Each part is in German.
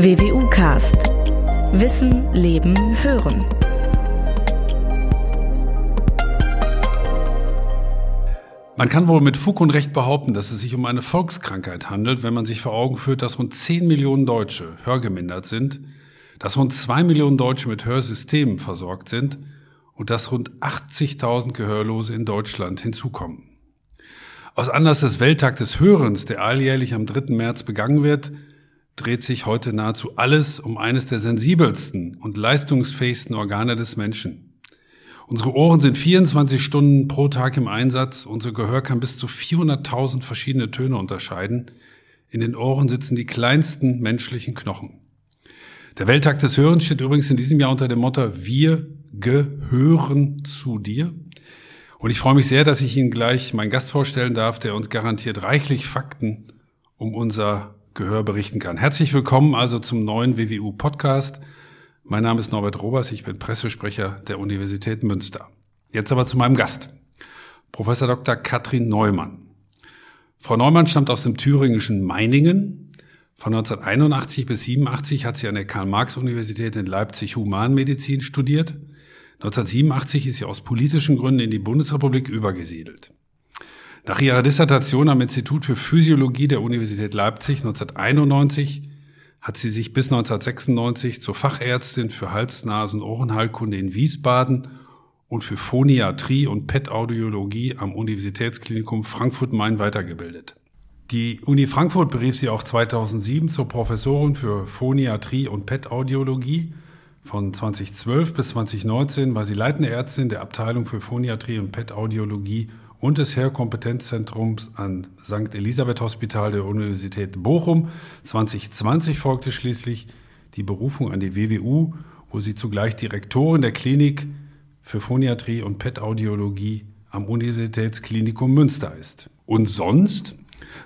WWU Cast. Wissen, Leben, Hören. Man kann wohl mit Fug und Recht behaupten, dass es sich um eine Volkskrankheit handelt, wenn man sich vor Augen führt, dass rund 10 Millionen Deutsche hörgemindert sind, dass rund 2 Millionen Deutsche mit Hörsystemen versorgt sind und dass rund 80.000 Gehörlose in Deutschland hinzukommen. Aus Anlass des Welttag des Hörens, der alljährlich am 3. März begangen wird, dreht sich heute nahezu alles um eines der sensibelsten und leistungsfähigsten Organe des Menschen. Unsere Ohren sind 24 Stunden pro Tag im Einsatz. Unser Gehör kann bis zu 400.000 verschiedene Töne unterscheiden. In den Ohren sitzen die kleinsten menschlichen Knochen. Der Welttag des Hörens steht übrigens in diesem Jahr unter dem Motto Wir gehören zu dir. Und ich freue mich sehr, dass ich Ihnen gleich meinen Gast vorstellen darf, der uns garantiert reichlich Fakten um unser Gehör berichten kann. Herzlich willkommen also zum neuen WWU Podcast. Mein Name ist Norbert Robers, ich bin Pressesprecher der Universität Münster. Jetzt aber zu meinem Gast, Professor Dr. Katrin Neumann. Frau Neumann stammt aus dem thüringischen Meiningen. Von 1981 bis 87 hat sie an der Karl-Marx-Universität in Leipzig Humanmedizin studiert. 1987 ist sie aus politischen Gründen in die Bundesrepublik übergesiedelt. Nach ihrer Dissertation am Institut für Physiologie der Universität Leipzig 1991 hat sie sich bis 1996 zur Fachärztin für Hals-, Nasen- und Ohrenheilkunde in Wiesbaden und für Phoniatrie und PET-Audiologie am Universitätsklinikum Frankfurt-Main weitergebildet. Die Uni Frankfurt berief sie auch 2007 zur Professorin für Phoniatrie und PET-Audiologie von 2012 bis 2019 war sie leitende Ärztin der Abteilung für Phoniatrie und PET-Audiologie und des Hörkompetenzzentrums an St. Elisabeth Hospital der Universität Bochum. 2020 folgte schließlich die Berufung an die WWU, wo sie zugleich Direktorin der Klinik für Phoniatrie und PET-Audiologie am Universitätsklinikum Münster ist. Und sonst?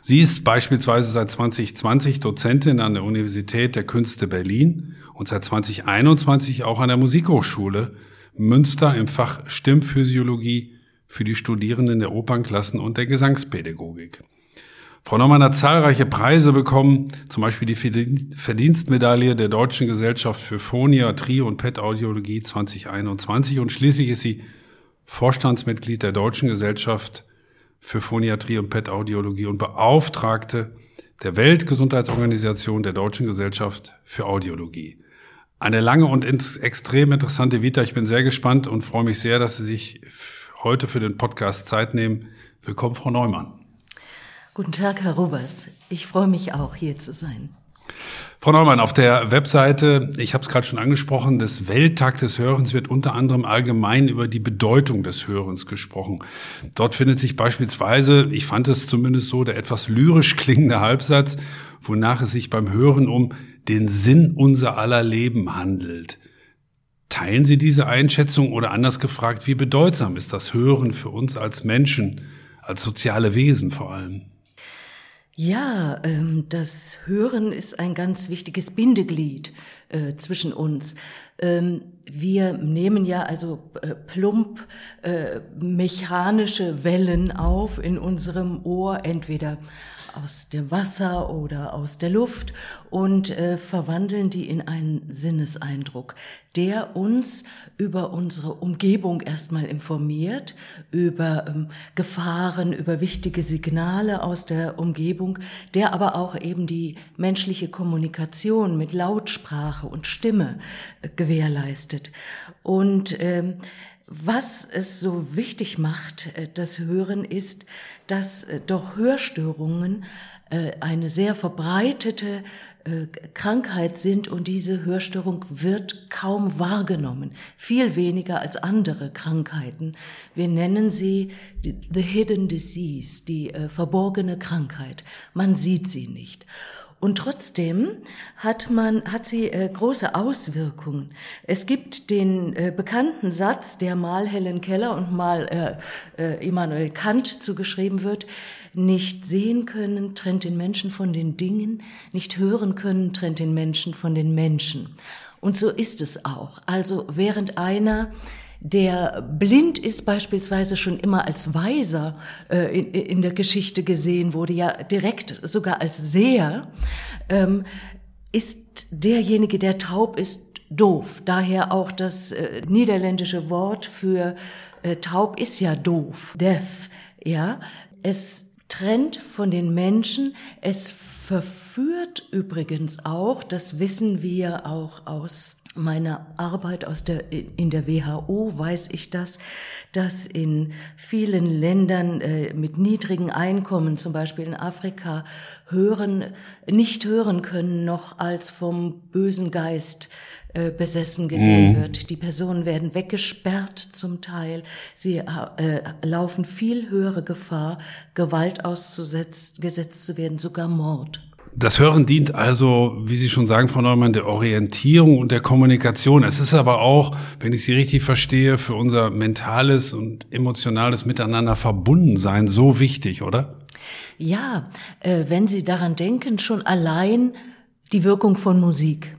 Sie ist beispielsweise seit 2020 Dozentin an der Universität der Künste Berlin und seit 2021 auch an der Musikhochschule Münster im Fach Stimmphysiologie für die Studierenden der Opernklassen und der Gesangspädagogik. Frau Neumann hat zahlreiche Preise bekommen, zum Beispiel die Verdienstmedaille der Deutschen Gesellschaft für Phoniatrie und PET-Audiologie 2021 und schließlich ist sie Vorstandsmitglied der Deutschen Gesellschaft für Phoniatrie und PET-Audiologie und Beauftragte der Weltgesundheitsorganisation der Deutschen Gesellschaft für Audiologie. Eine lange und extrem interessante Vita. Ich bin sehr gespannt und freue mich sehr, dass Sie sich heute für den Podcast Zeit nehmen. Willkommen, Frau Neumann. Guten Tag, Herr Rubers. Ich freue mich auch, hier zu sein. Frau Neumann, auf der Webseite, ich habe es gerade schon angesprochen, des Welttag des Hörens wird unter anderem allgemein über die Bedeutung des Hörens gesprochen. Dort findet sich beispielsweise, ich fand es zumindest so, der etwas lyrisch klingende Halbsatz, wonach es sich beim Hören um den Sinn unser aller Leben handelt. Teilen Sie diese Einschätzung oder anders gefragt, wie bedeutsam ist das Hören für uns als Menschen, als soziale Wesen vor allem? Ja, ähm, das Hören ist ein ganz wichtiges Bindeglied äh, zwischen uns. Ähm, wir nehmen ja also äh, plump äh, mechanische Wellen auf in unserem Ohr, entweder aus dem Wasser oder aus der Luft und äh, verwandeln die in einen Sinneseindruck, der uns über unsere Umgebung erstmal informiert, über ähm, Gefahren, über wichtige Signale aus der Umgebung, der aber auch eben die menschliche Kommunikation mit Lautsprache und Stimme äh, gewährleistet. Und ähm, was es so wichtig macht, äh, das Hören, ist, dass äh, doch Hörstörungen äh, eine sehr verbreitete Krankheit sind und diese Hörstörung wird kaum wahrgenommen, viel weniger als andere Krankheiten. Wir nennen sie the hidden disease, die verborgene Krankheit. Man sieht sie nicht. Und trotzdem hat man, hat sie äh, große Auswirkungen. Es gibt den äh, bekannten Satz, der mal Helen Keller und mal äh, äh, Immanuel Kant zugeschrieben wird, nicht sehen können trennt den Menschen von den Dingen, nicht hören können trennt den Menschen von den Menschen. Und so ist es auch. Also während einer der blind ist beispielsweise schon immer als Weiser äh, in, in, der Geschichte gesehen wurde, ja direkt sogar als Seher, ähm, ist derjenige, der taub ist, doof. Daher auch das äh, niederländische Wort für äh, taub ist ja doof, deaf. Ja, es trennt von den Menschen, es verführt übrigens auch, das wissen wir auch aus meiner Arbeit aus der, in der WHO weiß ich das, dass in vielen Ländern äh, mit niedrigen Einkommen, zum Beispiel in Afrika, hören, nicht hören können noch als vom bösen Geist äh, besessen gesehen mhm. wird. Die Personen werden weggesperrt zum Teil. Sie äh, laufen viel höhere Gefahr, Gewalt ausgesetzt zu werden, sogar Mord. Das Hören dient also, wie Sie schon sagen, Frau Neumann, der Orientierung und der Kommunikation. Es ist aber auch, wenn ich Sie richtig verstehe, für unser mentales und emotionales Miteinander verbunden sein so wichtig, oder? Ja, äh, wenn Sie daran denken, schon allein die Wirkung von Musik,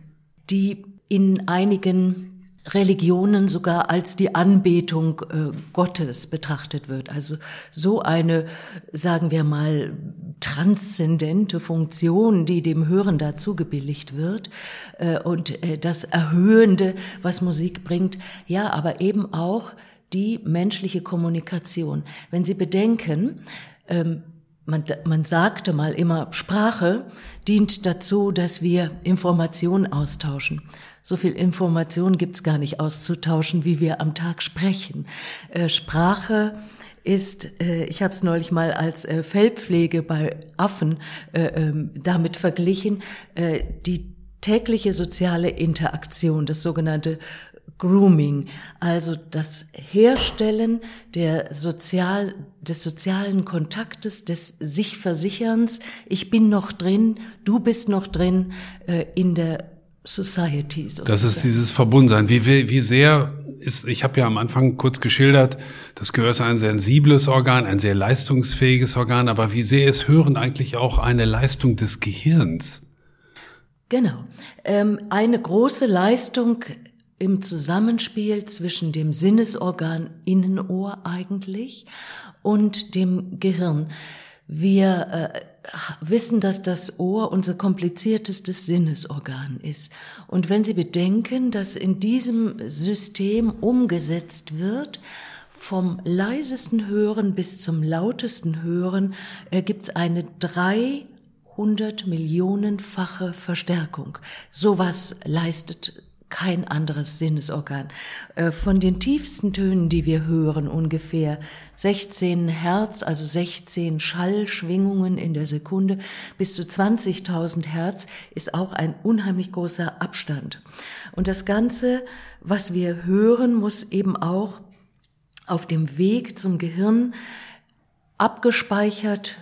die in einigen Religionen sogar als die Anbetung äh, Gottes betrachtet wird. Also so eine, sagen wir mal, transzendente Funktion, die dem Hören dazu gebilligt wird äh, und äh, das Erhöhende, was Musik bringt. Ja, aber eben auch die menschliche Kommunikation. Wenn Sie bedenken, ähm, man, man sagte mal immer, Sprache dient dazu, dass wir Informationen austauschen. So viel Information gibt's gar nicht auszutauschen, wie wir am Tag sprechen. Äh, Sprache ist, äh, ich habe es neulich mal als äh, Fellpflege bei Affen äh, ähm, damit verglichen, äh, die tägliche soziale Interaktion, das sogenannte Grooming, also das Herstellen der sozial, des sozialen Kontaktes, des sich Versicherns. Ich bin noch drin, du bist noch drin äh, in der Society. Sozusagen. Das ist dieses Verbundensein. Wie, wie, wie sehr ist, ich habe ja am Anfang kurz geschildert, das Gehör ist ein sensibles Organ, ein sehr leistungsfähiges Organ, aber wie sehr ist Hören eigentlich auch eine Leistung des Gehirns? Genau. Ähm, eine große Leistung im Zusammenspiel zwischen dem Sinnesorgan Innenohr eigentlich und dem Gehirn. Wir äh, wissen, dass das Ohr unser kompliziertestes Sinnesorgan ist. Und wenn Sie bedenken, dass in diesem System umgesetzt wird, vom leisesten Hören bis zum lautesten Hören äh, es eine 300 Millionenfache Verstärkung. Sowas leistet kein anderes Sinnesorgan. Äh, von den tiefsten Tönen, die wir hören, ungefähr 16 Hertz, also 16 Schallschwingungen in der Sekunde, bis zu 20.000 Hertz, ist auch ein unheimlich großer Abstand. Und das Ganze, was wir hören, muss eben auch auf dem Weg zum Gehirn abgespeichert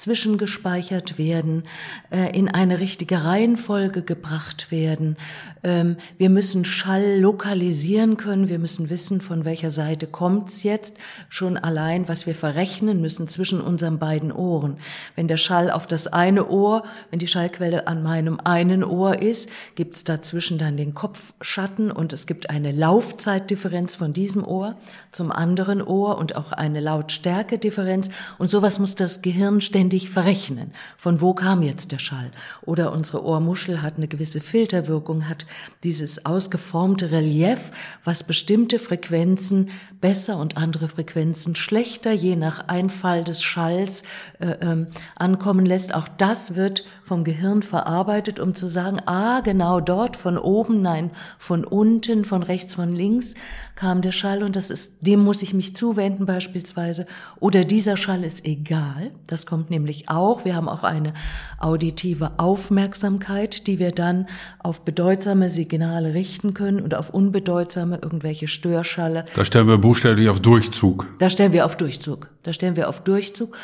zwischengespeichert werden, äh, in eine richtige Reihenfolge gebracht werden. Ähm, wir müssen Schall lokalisieren können, wir müssen wissen, von welcher Seite kommt's jetzt, schon allein, was wir verrechnen müssen zwischen unseren beiden Ohren. Wenn der Schall auf das eine Ohr, wenn die Schallquelle an meinem einen Ohr ist, gibt's dazwischen dann den Kopfschatten und es gibt eine Laufzeitdifferenz von diesem Ohr zum anderen Ohr und auch eine Lautstärkedifferenz und sowas muss das Gehirn ständig ständig verrechnen. Von wo kam jetzt der Schall? Oder unsere Ohrmuschel hat eine gewisse Filterwirkung, hat dieses ausgeformte Relief, was bestimmte Frequenzen besser und andere Frequenzen schlechter, je nach Einfall des Schalls äh, ähm, ankommen lässt. Auch das wird vom Gehirn verarbeitet, um zu sagen, ah, genau dort, von oben, nein, von unten, von rechts, von links kam der Schall und das ist, dem muss ich mich zuwenden beispielsweise. Oder dieser Schall ist egal. Das kommt nämlich auch. Wir haben auch eine auditive Aufmerksamkeit, die wir dann auf bedeutsame Signale richten können und auf unbedeutsame irgendwelche Störschalle. Da stellen wir buchstäblich auf Durchzug. Da stellen wir auf Durchzug. Da stellen wir auf Durchzug.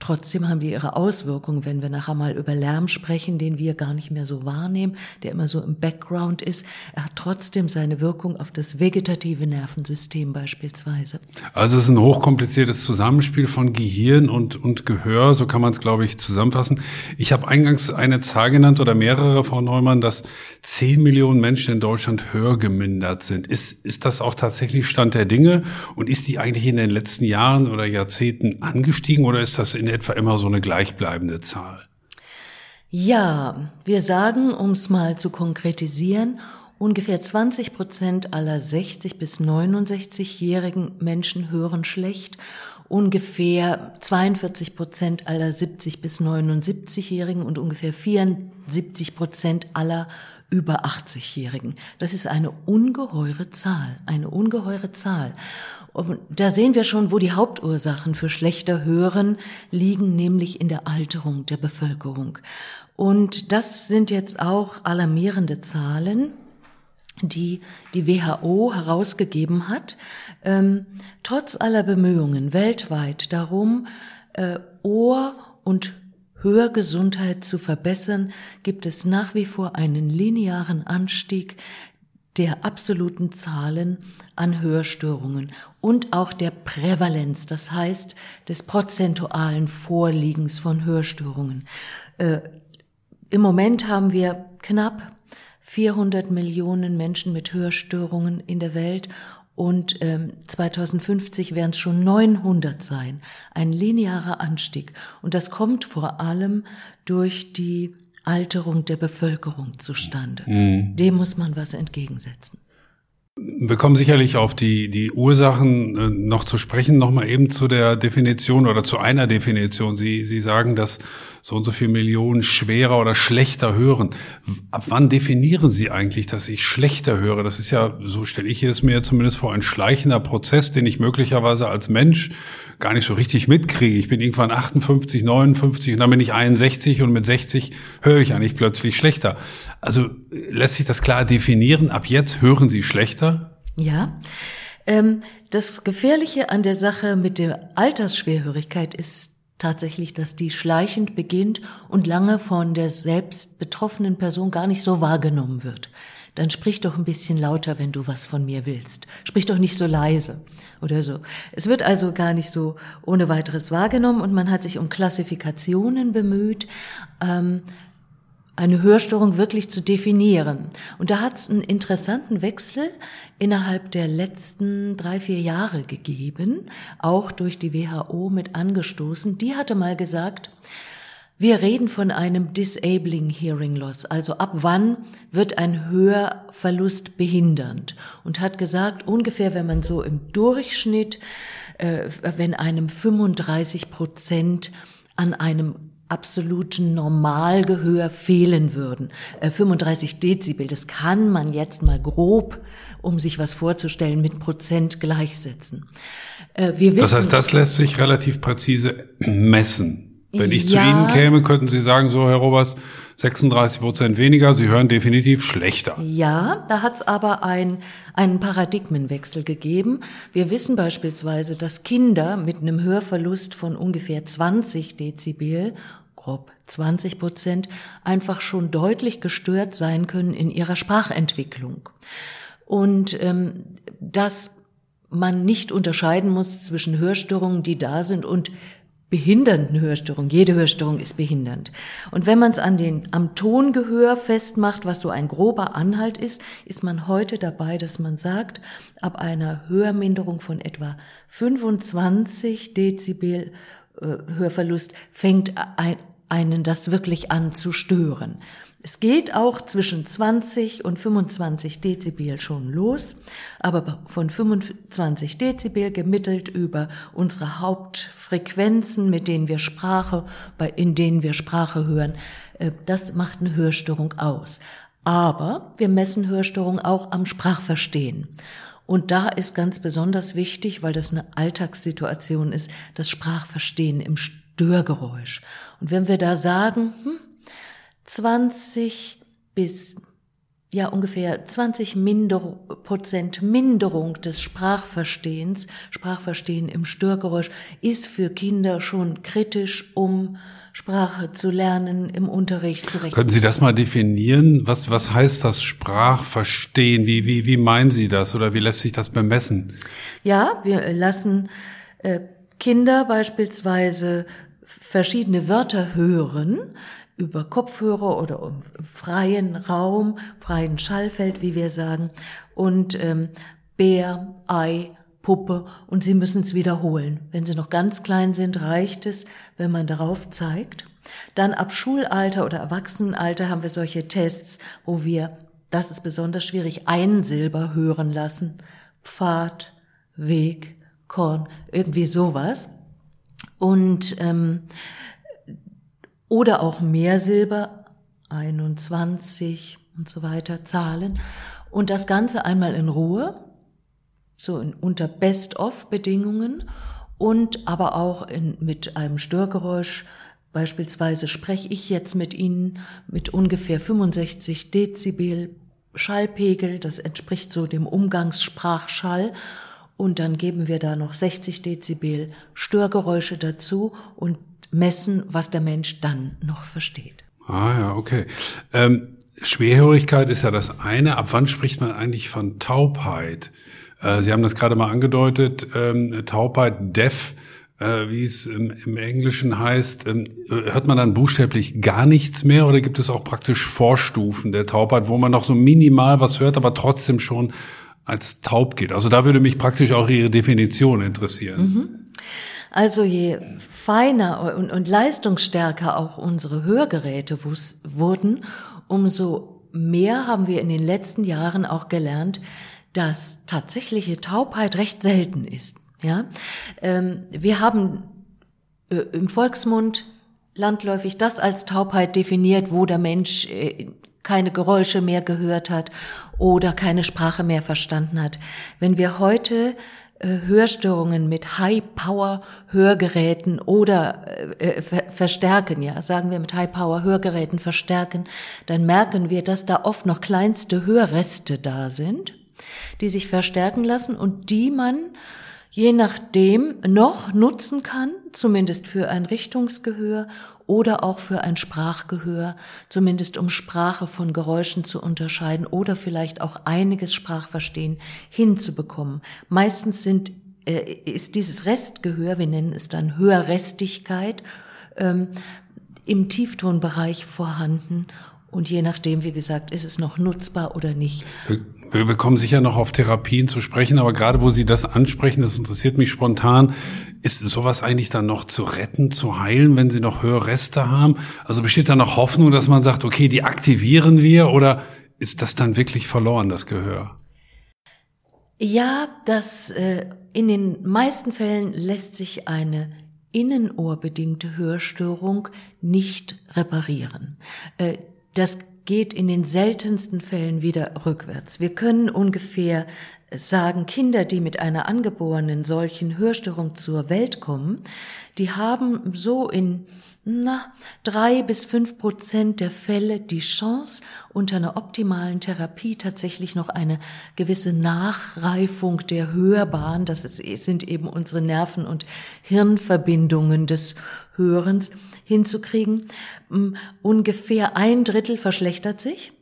Trotzdem haben die ihre Auswirkungen, wenn wir nachher mal über Lärm sprechen, den wir gar nicht mehr so wahrnehmen, der immer so im Background ist. Er hat trotzdem seine Wirkung auf das vegetative Nervensystem beispielsweise. Also es ist ein hochkompliziertes Zusammenspiel von Gehirn und, und Gehör, so kann man es, glaube ich, zusammenfassen. Ich habe eingangs eine Zahl genannt oder mehrere, Frau Neumann, dass 10 Millionen Menschen in Deutschland hörgemindert sind. Ist, ist das auch tatsächlich Stand der Dinge? Und ist die eigentlich in den letzten Jahren oder Jahrzehnten angestiegen oder ist das in etwa immer so eine gleichbleibende Zahl? Ja, wir sagen, um es mal zu konkretisieren, ungefähr 20 Prozent aller 60 bis 69-jährigen Menschen hören schlecht. Ungefähr 42 Prozent aller 70 bis 79-Jährigen und ungefähr 74 Prozent aller über 80-Jährigen. Das ist eine ungeheure Zahl, eine ungeheure Zahl. Und da sehen wir schon, wo die Hauptursachen für schlechter Hören liegen, nämlich in der Alterung der Bevölkerung. Und das sind jetzt auch alarmierende Zahlen, die die WHO herausgegeben hat. Ähm, trotz aller Bemühungen weltweit darum, äh, Ohr- und Hörgesundheit zu verbessern, gibt es nach wie vor einen linearen Anstieg der absoluten Zahlen an Hörstörungen und auch der Prävalenz, das heißt des prozentualen Vorliegens von Hörstörungen. Äh, Im Moment haben wir knapp 400 Millionen Menschen mit Hörstörungen in der Welt und ähm, 2050 werden es schon 900 sein. Ein linearer Anstieg. Und das kommt vor allem durch die Alterung der Bevölkerung zustande. Mhm. Dem muss man was entgegensetzen. Wir kommen sicherlich auf die, die Ursachen äh, noch zu sprechen. Nochmal eben zu der Definition oder zu einer Definition. Sie, Sie sagen, dass so und so viel Millionen schwerer oder schlechter hören. Ab wann definieren Sie eigentlich, dass ich schlechter höre? Das ist ja, so stelle ich es mir zumindest vor, ein schleichender Prozess, den ich möglicherweise als Mensch gar nicht so richtig mitkriege. Ich bin irgendwann 58, 59 und dann bin ich 61 und mit 60 höre ich eigentlich plötzlich schlechter. Also lässt sich das klar definieren? Ab jetzt hören Sie schlechter? Ja. Ähm, das Gefährliche an der Sache mit der Altersschwerhörigkeit ist tatsächlich, dass die schleichend beginnt und lange von der selbst betroffenen Person gar nicht so wahrgenommen wird. Dann sprich doch ein bisschen lauter, wenn du was von mir willst. Sprich doch nicht so leise oder so. Es wird also gar nicht so ohne weiteres wahrgenommen und man hat sich um Klassifikationen bemüht. Ähm, eine Hörstörung wirklich zu definieren. Und da hat es einen interessanten Wechsel innerhalb der letzten drei, vier Jahre gegeben, auch durch die WHO mit angestoßen. Die hatte mal gesagt, wir reden von einem disabling hearing loss, also ab wann wird ein Hörverlust behindernd und hat gesagt, ungefähr wenn man so im Durchschnitt, äh, wenn einem 35 Prozent an einem absoluten Normalgehör fehlen würden. Äh, 35 Dezibel, das kann man jetzt mal grob, um sich was vorzustellen, mit Prozent gleichsetzen. Äh, wir wissen, das heißt, das lässt sich relativ präzise messen. Wenn ich ja, zu Ihnen käme, könnten Sie sagen, so Herr Robers, 36 Prozent weniger, Sie hören definitiv schlechter. Ja, da hat es aber ein, einen Paradigmenwechsel gegeben. Wir wissen beispielsweise, dass Kinder mit einem Hörverlust von ungefähr 20 Dezibel grob 20 Prozent, einfach schon deutlich gestört sein können in ihrer Sprachentwicklung. Und ähm, dass man nicht unterscheiden muss zwischen Hörstörungen, die da sind, und behindernden Hörstörungen. Jede Hörstörung ist behindernd. Und wenn man es an den, am Tongehör festmacht, was so ein grober Anhalt ist, ist man heute dabei, dass man sagt, ab einer Hörminderung von etwa 25 Dezibel äh, Hörverlust fängt ein, einen das wirklich an zu stören. Es geht auch zwischen 20 und 25 Dezibel schon los, aber von 25 Dezibel gemittelt über unsere Hauptfrequenzen, mit denen wir Sprache, in denen wir Sprache hören, äh, das macht eine Hörstörung aus. Aber wir messen Hörstörung auch am Sprachverstehen. Und da ist ganz besonders wichtig, weil das eine Alltagssituation ist, das Sprachverstehen im Störgeräusch. Und wenn wir da sagen, hm, 20 bis ja ungefähr 20 Minder Prozent Minderung des Sprachverstehens, Sprachverstehen im Störgeräusch, ist für Kinder schon kritisch, um Sprache zu lernen, im Unterricht zurecht. Könnten Sie das mal definieren? Was, was heißt das Sprachverstehen? Wie, wie, wie meinen Sie das oder wie lässt sich das bemessen? Ja, wir lassen äh, Kinder beispielsweise verschiedene Wörter hören über Kopfhörer oder im freien Raum, freien Schallfeld, wie wir sagen, und ähm, Bär, Ei, Puppe und sie müssen es wiederholen. Wenn sie noch ganz klein sind, reicht es, wenn man darauf zeigt. Dann ab Schulalter oder Erwachsenenalter haben wir solche Tests, wo wir, das ist besonders schwierig, ein Silber hören lassen. Pfad, Weg, Korn, irgendwie sowas. Und ähm, oder auch mehr Silber, 21 und so weiter, Zahlen. Und das Ganze einmal in Ruhe, so in, unter Best-of-Bedingungen und aber auch in, mit einem Störgeräusch. Beispielsweise spreche ich jetzt mit Ihnen mit ungefähr 65 Dezibel Schallpegel, das entspricht so dem Umgangssprachschall. Und dann geben wir da noch 60 Dezibel Störgeräusche dazu und messen, was der Mensch dann noch versteht. Ah ja, okay. Ähm, Schwerhörigkeit ist ja das eine. Ab wann spricht man eigentlich von Taubheit? Äh, Sie haben das gerade mal angedeutet, ähm, Taubheit, Deaf, äh, wie es im, im Englischen heißt. Ähm, hört man dann buchstäblich gar nichts mehr oder gibt es auch praktisch Vorstufen der Taubheit, wo man noch so minimal was hört, aber trotzdem schon als taub geht? Also da würde mich praktisch auch Ihre Definition interessieren. Mhm. Also je feiner und, und leistungsstärker auch unsere Hörgeräte wurden, umso mehr haben wir in den letzten Jahren auch gelernt, dass tatsächliche Taubheit recht selten ist. Ja, ähm, wir haben äh, im Volksmund landläufig das als Taubheit definiert, wo der Mensch äh, keine Geräusche mehr gehört hat oder keine Sprache mehr verstanden hat. Wenn wir heute Hörstörungen mit High-Power-Hörgeräten oder äh, verstärken, ja, sagen wir mit High-Power-Hörgeräten verstärken, dann merken wir, dass da oft noch kleinste Hörreste da sind die sich verstärken lassen und die man je nachdem noch nutzen kann, zumindest für ein Richtungsgehör oder auch für ein Sprachgehör, zumindest um Sprache von Geräuschen zu unterscheiden oder vielleicht auch einiges Sprachverstehen hinzubekommen. Meistens sind, äh, ist dieses Restgehör, wir nennen es dann Hörrestigkeit, ähm, im Tieftonbereich vorhanden und je nachdem, wie gesagt, ist es noch nutzbar oder nicht. Wir bekommen sicher noch auf Therapien zu sprechen, aber gerade wo Sie das ansprechen, das interessiert mich spontan, ist sowas eigentlich dann noch zu retten, zu heilen, wenn Sie noch Hörreste haben? Also besteht da noch Hoffnung, dass man sagt, okay, die aktivieren wir oder ist das dann wirklich verloren, das Gehör? Ja, das äh, in den meisten Fällen lässt sich eine innenohrbedingte Hörstörung nicht reparieren. Äh, das geht in den seltensten Fällen wieder rückwärts. Wir können ungefähr sagen, Kinder, die mit einer angeborenen solchen Hörstörung zur Welt kommen, die haben so in na, drei bis fünf Prozent der Fälle die Chance, unter einer optimalen Therapie tatsächlich noch eine gewisse Nachreifung der Hörbahn, das sind eben unsere Nerven- und Hirnverbindungen des Hörens, hinzukriegen. Ungefähr ein Drittel verschlechtert sich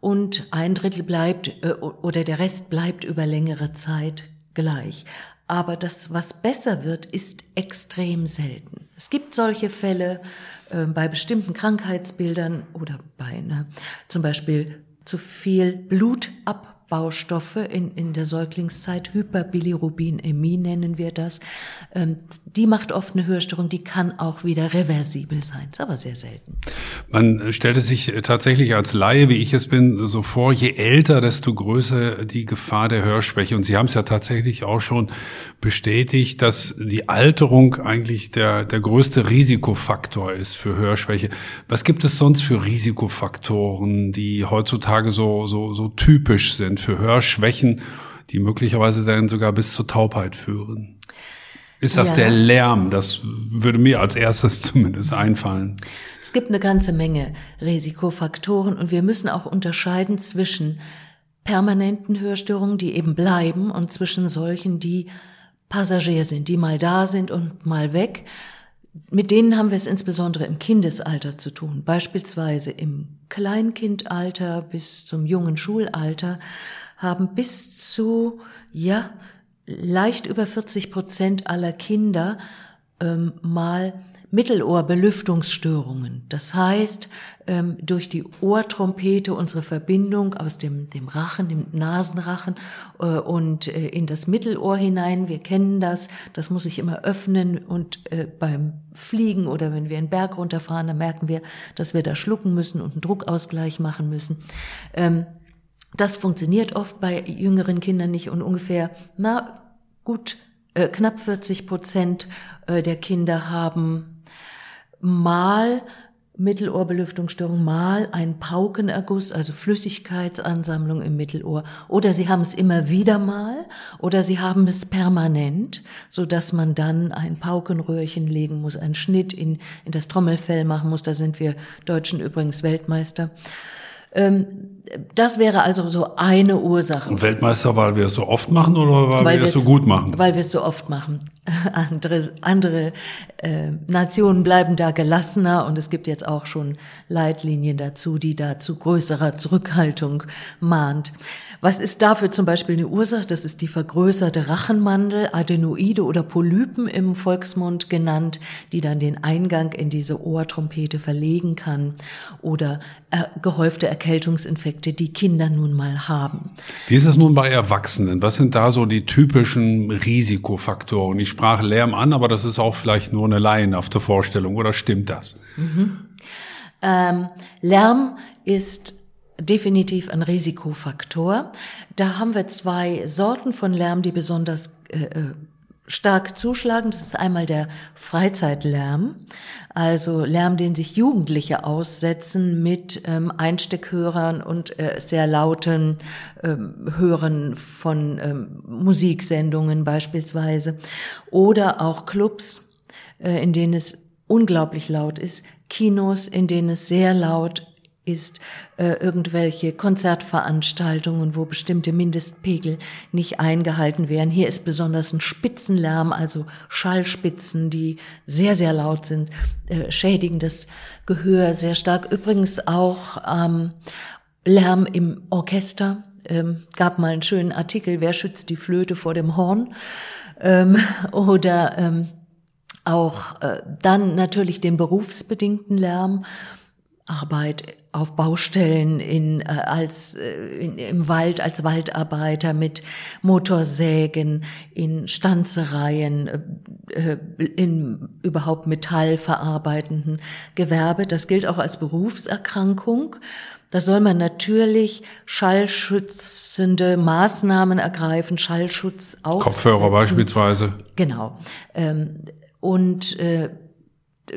und ein Drittel bleibt äh, oder der Rest bleibt über längere Zeit gleich. Aber das, was besser wird, ist extrem selten. Es gibt solche Fälle äh, bei bestimmten Krankheitsbildern oder bei einer, zum Beispiel zu viel Blutab Baustoffe in, in der Säuglingszeit, Hyperbilirubinemie nennen wir das. Ähm, die macht oft eine Hörstörung, die kann auch wieder reversibel sein, ist aber sehr selten. Man stellt es sich tatsächlich als Laie, wie ich es bin, so vor, je älter, desto größer die Gefahr der Hörschwäche. Und Sie haben es ja tatsächlich auch schon bestätigt, dass die Alterung eigentlich der, der größte Risikofaktor ist für Hörschwäche. Was gibt es sonst für Risikofaktoren, die heutzutage so, so, so typisch sind? Sind für Hörschwächen, die möglicherweise dann sogar bis zur Taubheit führen. Ist das ja. der Lärm? Das würde mir als erstes zumindest einfallen. Es gibt eine ganze Menge Risikofaktoren und wir müssen auch unterscheiden zwischen permanenten Hörstörungen, die eben bleiben, und zwischen solchen, die Passagier sind, die mal da sind und mal weg. Mit denen haben wir es insbesondere im Kindesalter zu tun, beispielsweise im Kleinkindalter bis zum jungen Schulalter haben bis zu, ja, leicht über 40 Prozent aller Kinder ähm, mal Mittelohrbelüftungsstörungen. Das heißt, ähm, durch die Ohrtrompete unsere Verbindung aus dem, dem Rachen, dem Nasenrachen äh, und äh, in das Mittelohr hinein. Wir kennen das. Das muss sich immer öffnen und äh, beim Fliegen oder wenn wir einen Berg runterfahren, dann merken wir, dass wir da schlucken müssen und einen Druckausgleich machen müssen. Ähm, das funktioniert oft bei jüngeren Kindern nicht und ungefähr, na, gut, knapp 40 Prozent der Kinder haben mal Mittelohrbelüftungsstörung, mal ein Paukenerguss, also Flüssigkeitsansammlung im Mittelohr. Oder sie haben es immer wieder mal oder sie haben es permanent, so dass man dann ein Paukenröhrchen legen muss, einen Schnitt in, in das Trommelfell machen muss. Da sind wir Deutschen übrigens Weltmeister. Ähm, das wäre also so eine Ursache. Und Weltmeister, weil wir es so oft machen oder weil, weil wir es so gut machen? Weil wir es so oft machen. Andere, andere äh, Nationen bleiben da gelassener und es gibt jetzt auch schon Leitlinien dazu, die da zu größerer Zurückhaltung mahnt. Was ist dafür zum Beispiel eine Ursache? Das ist die vergrößerte Rachenmandel, Adenoide oder Polypen im Volksmund genannt, die dann den Eingang in diese Ohrtrompete verlegen kann oder äh, gehäufte Erkältungsinfekte, die Kinder nun mal haben. Wie ist es nun bei Erwachsenen? Was sind da so die typischen Risikofaktoren? Ich sprach Lärm an, aber das ist auch vielleicht nur eine laienhafte Vorstellung oder stimmt das? Mhm. Ähm, Lärm ist definitiv ein Risikofaktor. Da haben wir zwei Sorten von Lärm, die besonders äh, äh, stark zuschlagen. Das ist einmal der Freizeitlärm, also Lärm, den sich Jugendliche aussetzen mit ähm, Einsteckhörern und äh, sehr lauten ähm, Hören von ähm, Musiksendungen beispielsweise oder auch Clubs, äh, in denen es unglaublich laut ist, Kinos, in denen es sehr laut ist äh, irgendwelche Konzertveranstaltungen, wo bestimmte Mindestpegel nicht eingehalten werden. Hier ist besonders ein Spitzenlärm, also Schallspitzen, die sehr, sehr laut sind, äh, schädigen das Gehör sehr stark. Übrigens auch ähm, Lärm im Orchester. Ähm, gab mal einen schönen Artikel, wer schützt die Flöte vor dem Horn? Ähm, oder ähm, auch äh, dann natürlich den berufsbedingten Lärm. Arbeit auf Baustellen in, äh, als äh, in, im Wald als Waldarbeiter mit Motorsägen in Stanzereien äh, äh, in überhaupt metallverarbeitenden Gewerbe. Das gilt auch als Berufserkrankung. Da soll man natürlich schallschützende Maßnahmen ergreifen Schallschutz auch Kopfhörer beispielsweise. Genau. Ähm, und äh,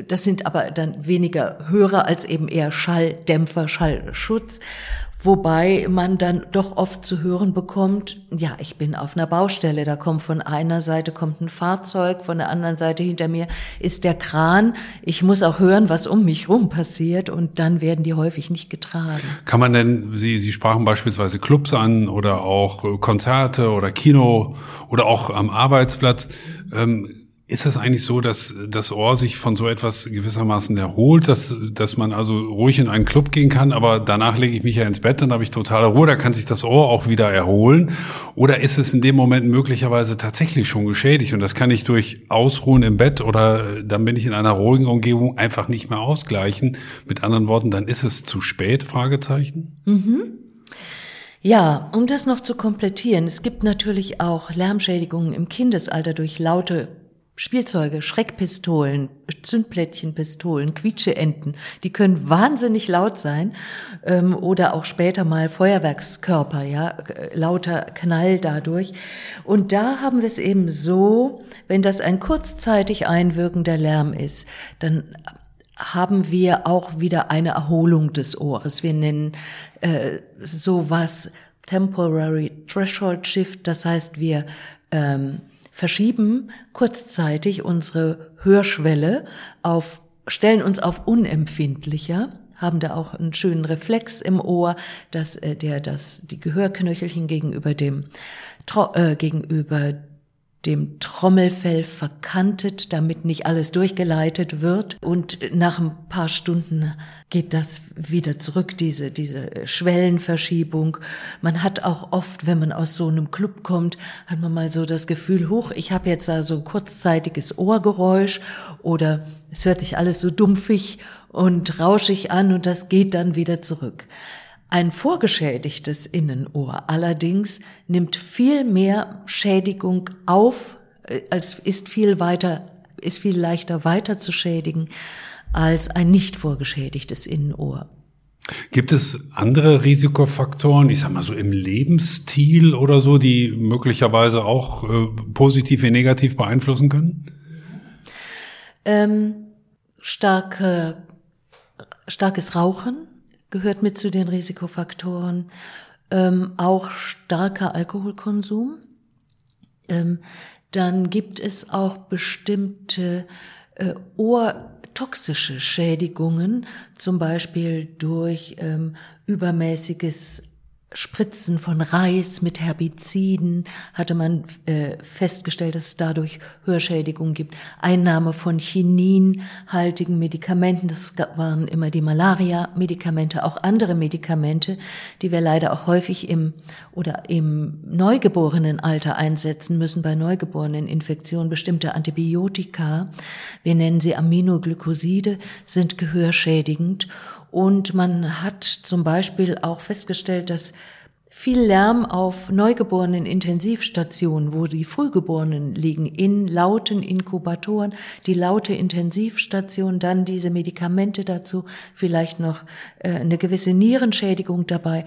das sind aber dann weniger Hörer als eben eher Schalldämpfer, Schallschutz. Wobei man dann doch oft zu hören bekommt, ja, ich bin auf einer Baustelle, da kommt von einer Seite kommt ein Fahrzeug, von der anderen Seite hinter mir ist der Kran. Ich muss auch hören, was um mich rum passiert und dann werden die häufig nicht getragen. Kann man denn, Sie, Sie sprachen beispielsweise Clubs an oder auch Konzerte oder Kino oder auch am Arbeitsplatz. Ähm, ist das eigentlich so, dass das Ohr sich von so etwas gewissermaßen erholt, dass, dass man also ruhig in einen Club gehen kann, aber danach lege ich mich ja ins Bett, dann habe ich totale Ruhe, da kann sich das Ohr auch wieder erholen? Oder ist es in dem Moment möglicherweise tatsächlich schon geschädigt und das kann ich durch Ausruhen im Bett oder dann bin ich in einer ruhigen Umgebung einfach nicht mehr ausgleichen? Mit anderen Worten, dann ist es zu spät? Fragezeichen? Mhm. Ja, um das noch zu komplettieren, es gibt natürlich auch Lärmschädigungen im Kindesalter durch laute Spielzeuge, Schreckpistolen, Zündplättchenpistolen, Quietscheenten, die können wahnsinnig laut sein ähm, oder auch später mal Feuerwerkskörper, ja, lauter Knall dadurch. Und da haben wir es eben so, wenn das ein kurzzeitig einwirkender Lärm ist, dann haben wir auch wieder eine Erholung des Ohres. Wir nennen äh, sowas Temporary Threshold Shift, das heißt, wir ähm, verschieben kurzzeitig unsere Hörschwelle auf, stellen uns auf unempfindlicher, haben da auch einen schönen Reflex im Ohr, dass äh, der das die Gehörknöchelchen gegenüber dem äh, gegenüber dem Trommelfell verkantet, damit nicht alles durchgeleitet wird. Und nach ein paar Stunden geht das wieder zurück, diese, diese Schwellenverschiebung. Man hat auch oft, wenn man aus so einem Club kommt, hat man mal so das Gefühl, hoch, ich habe jetzt da so ein kurzzeitiges Ohrgeräusch oder es hört sich alles so dumpfig und rauschig an und das geht dann wieder zurück. Ein vorgeschädigtes Innenohr allerdings nimmt viel mehr Schädigung auf, es ist viel weiter, ist viel leichter weiter zu schädigen als ein nicht vorgeschädigtes Innenohr. Gibt es andere Risikofaktoren, ich sag mal so im Lebensstil oder so, die möglicherweise auch äh, positiv wie negativ beeinflussen können? Ähm, starke, starkes Rauchen, gehört mit zu den Risikofaktoren. Ähm, auch starker Alkoholkonsum. Ähm, dann gibt es auch bestimmte äh, ohrtoxische Schädigungen, zum Beispiel durch ähm, übermäßiges Spritzen von Reis mit Herbiziden hatte man äh, festgestellt, dass es dadurch Hörschädigungen gibt. Einnahme von chininhaltigen Medikamenten, das waren immer die Malaria-Medikamente, auch andere Medikamente, die wir leider auch häufig im oder im Neugeborenenalter einsetzen müssen, bei neugeborenen Infektionen, bestimmte Antibiotika, wir nennen sie Aminoglycoside, sind gehörschädigend und man hat zum Beispiel auch festgestellt, dass viel Lärm auf neugeborenen Intensivstationen, wo die Frühgeborenen liegen, in lauten Inkubatoren, die laute Intensivstation, dann diese Medikamente dazu, vielleicht noch äh, eine gewisse Nierenschädigung dabei,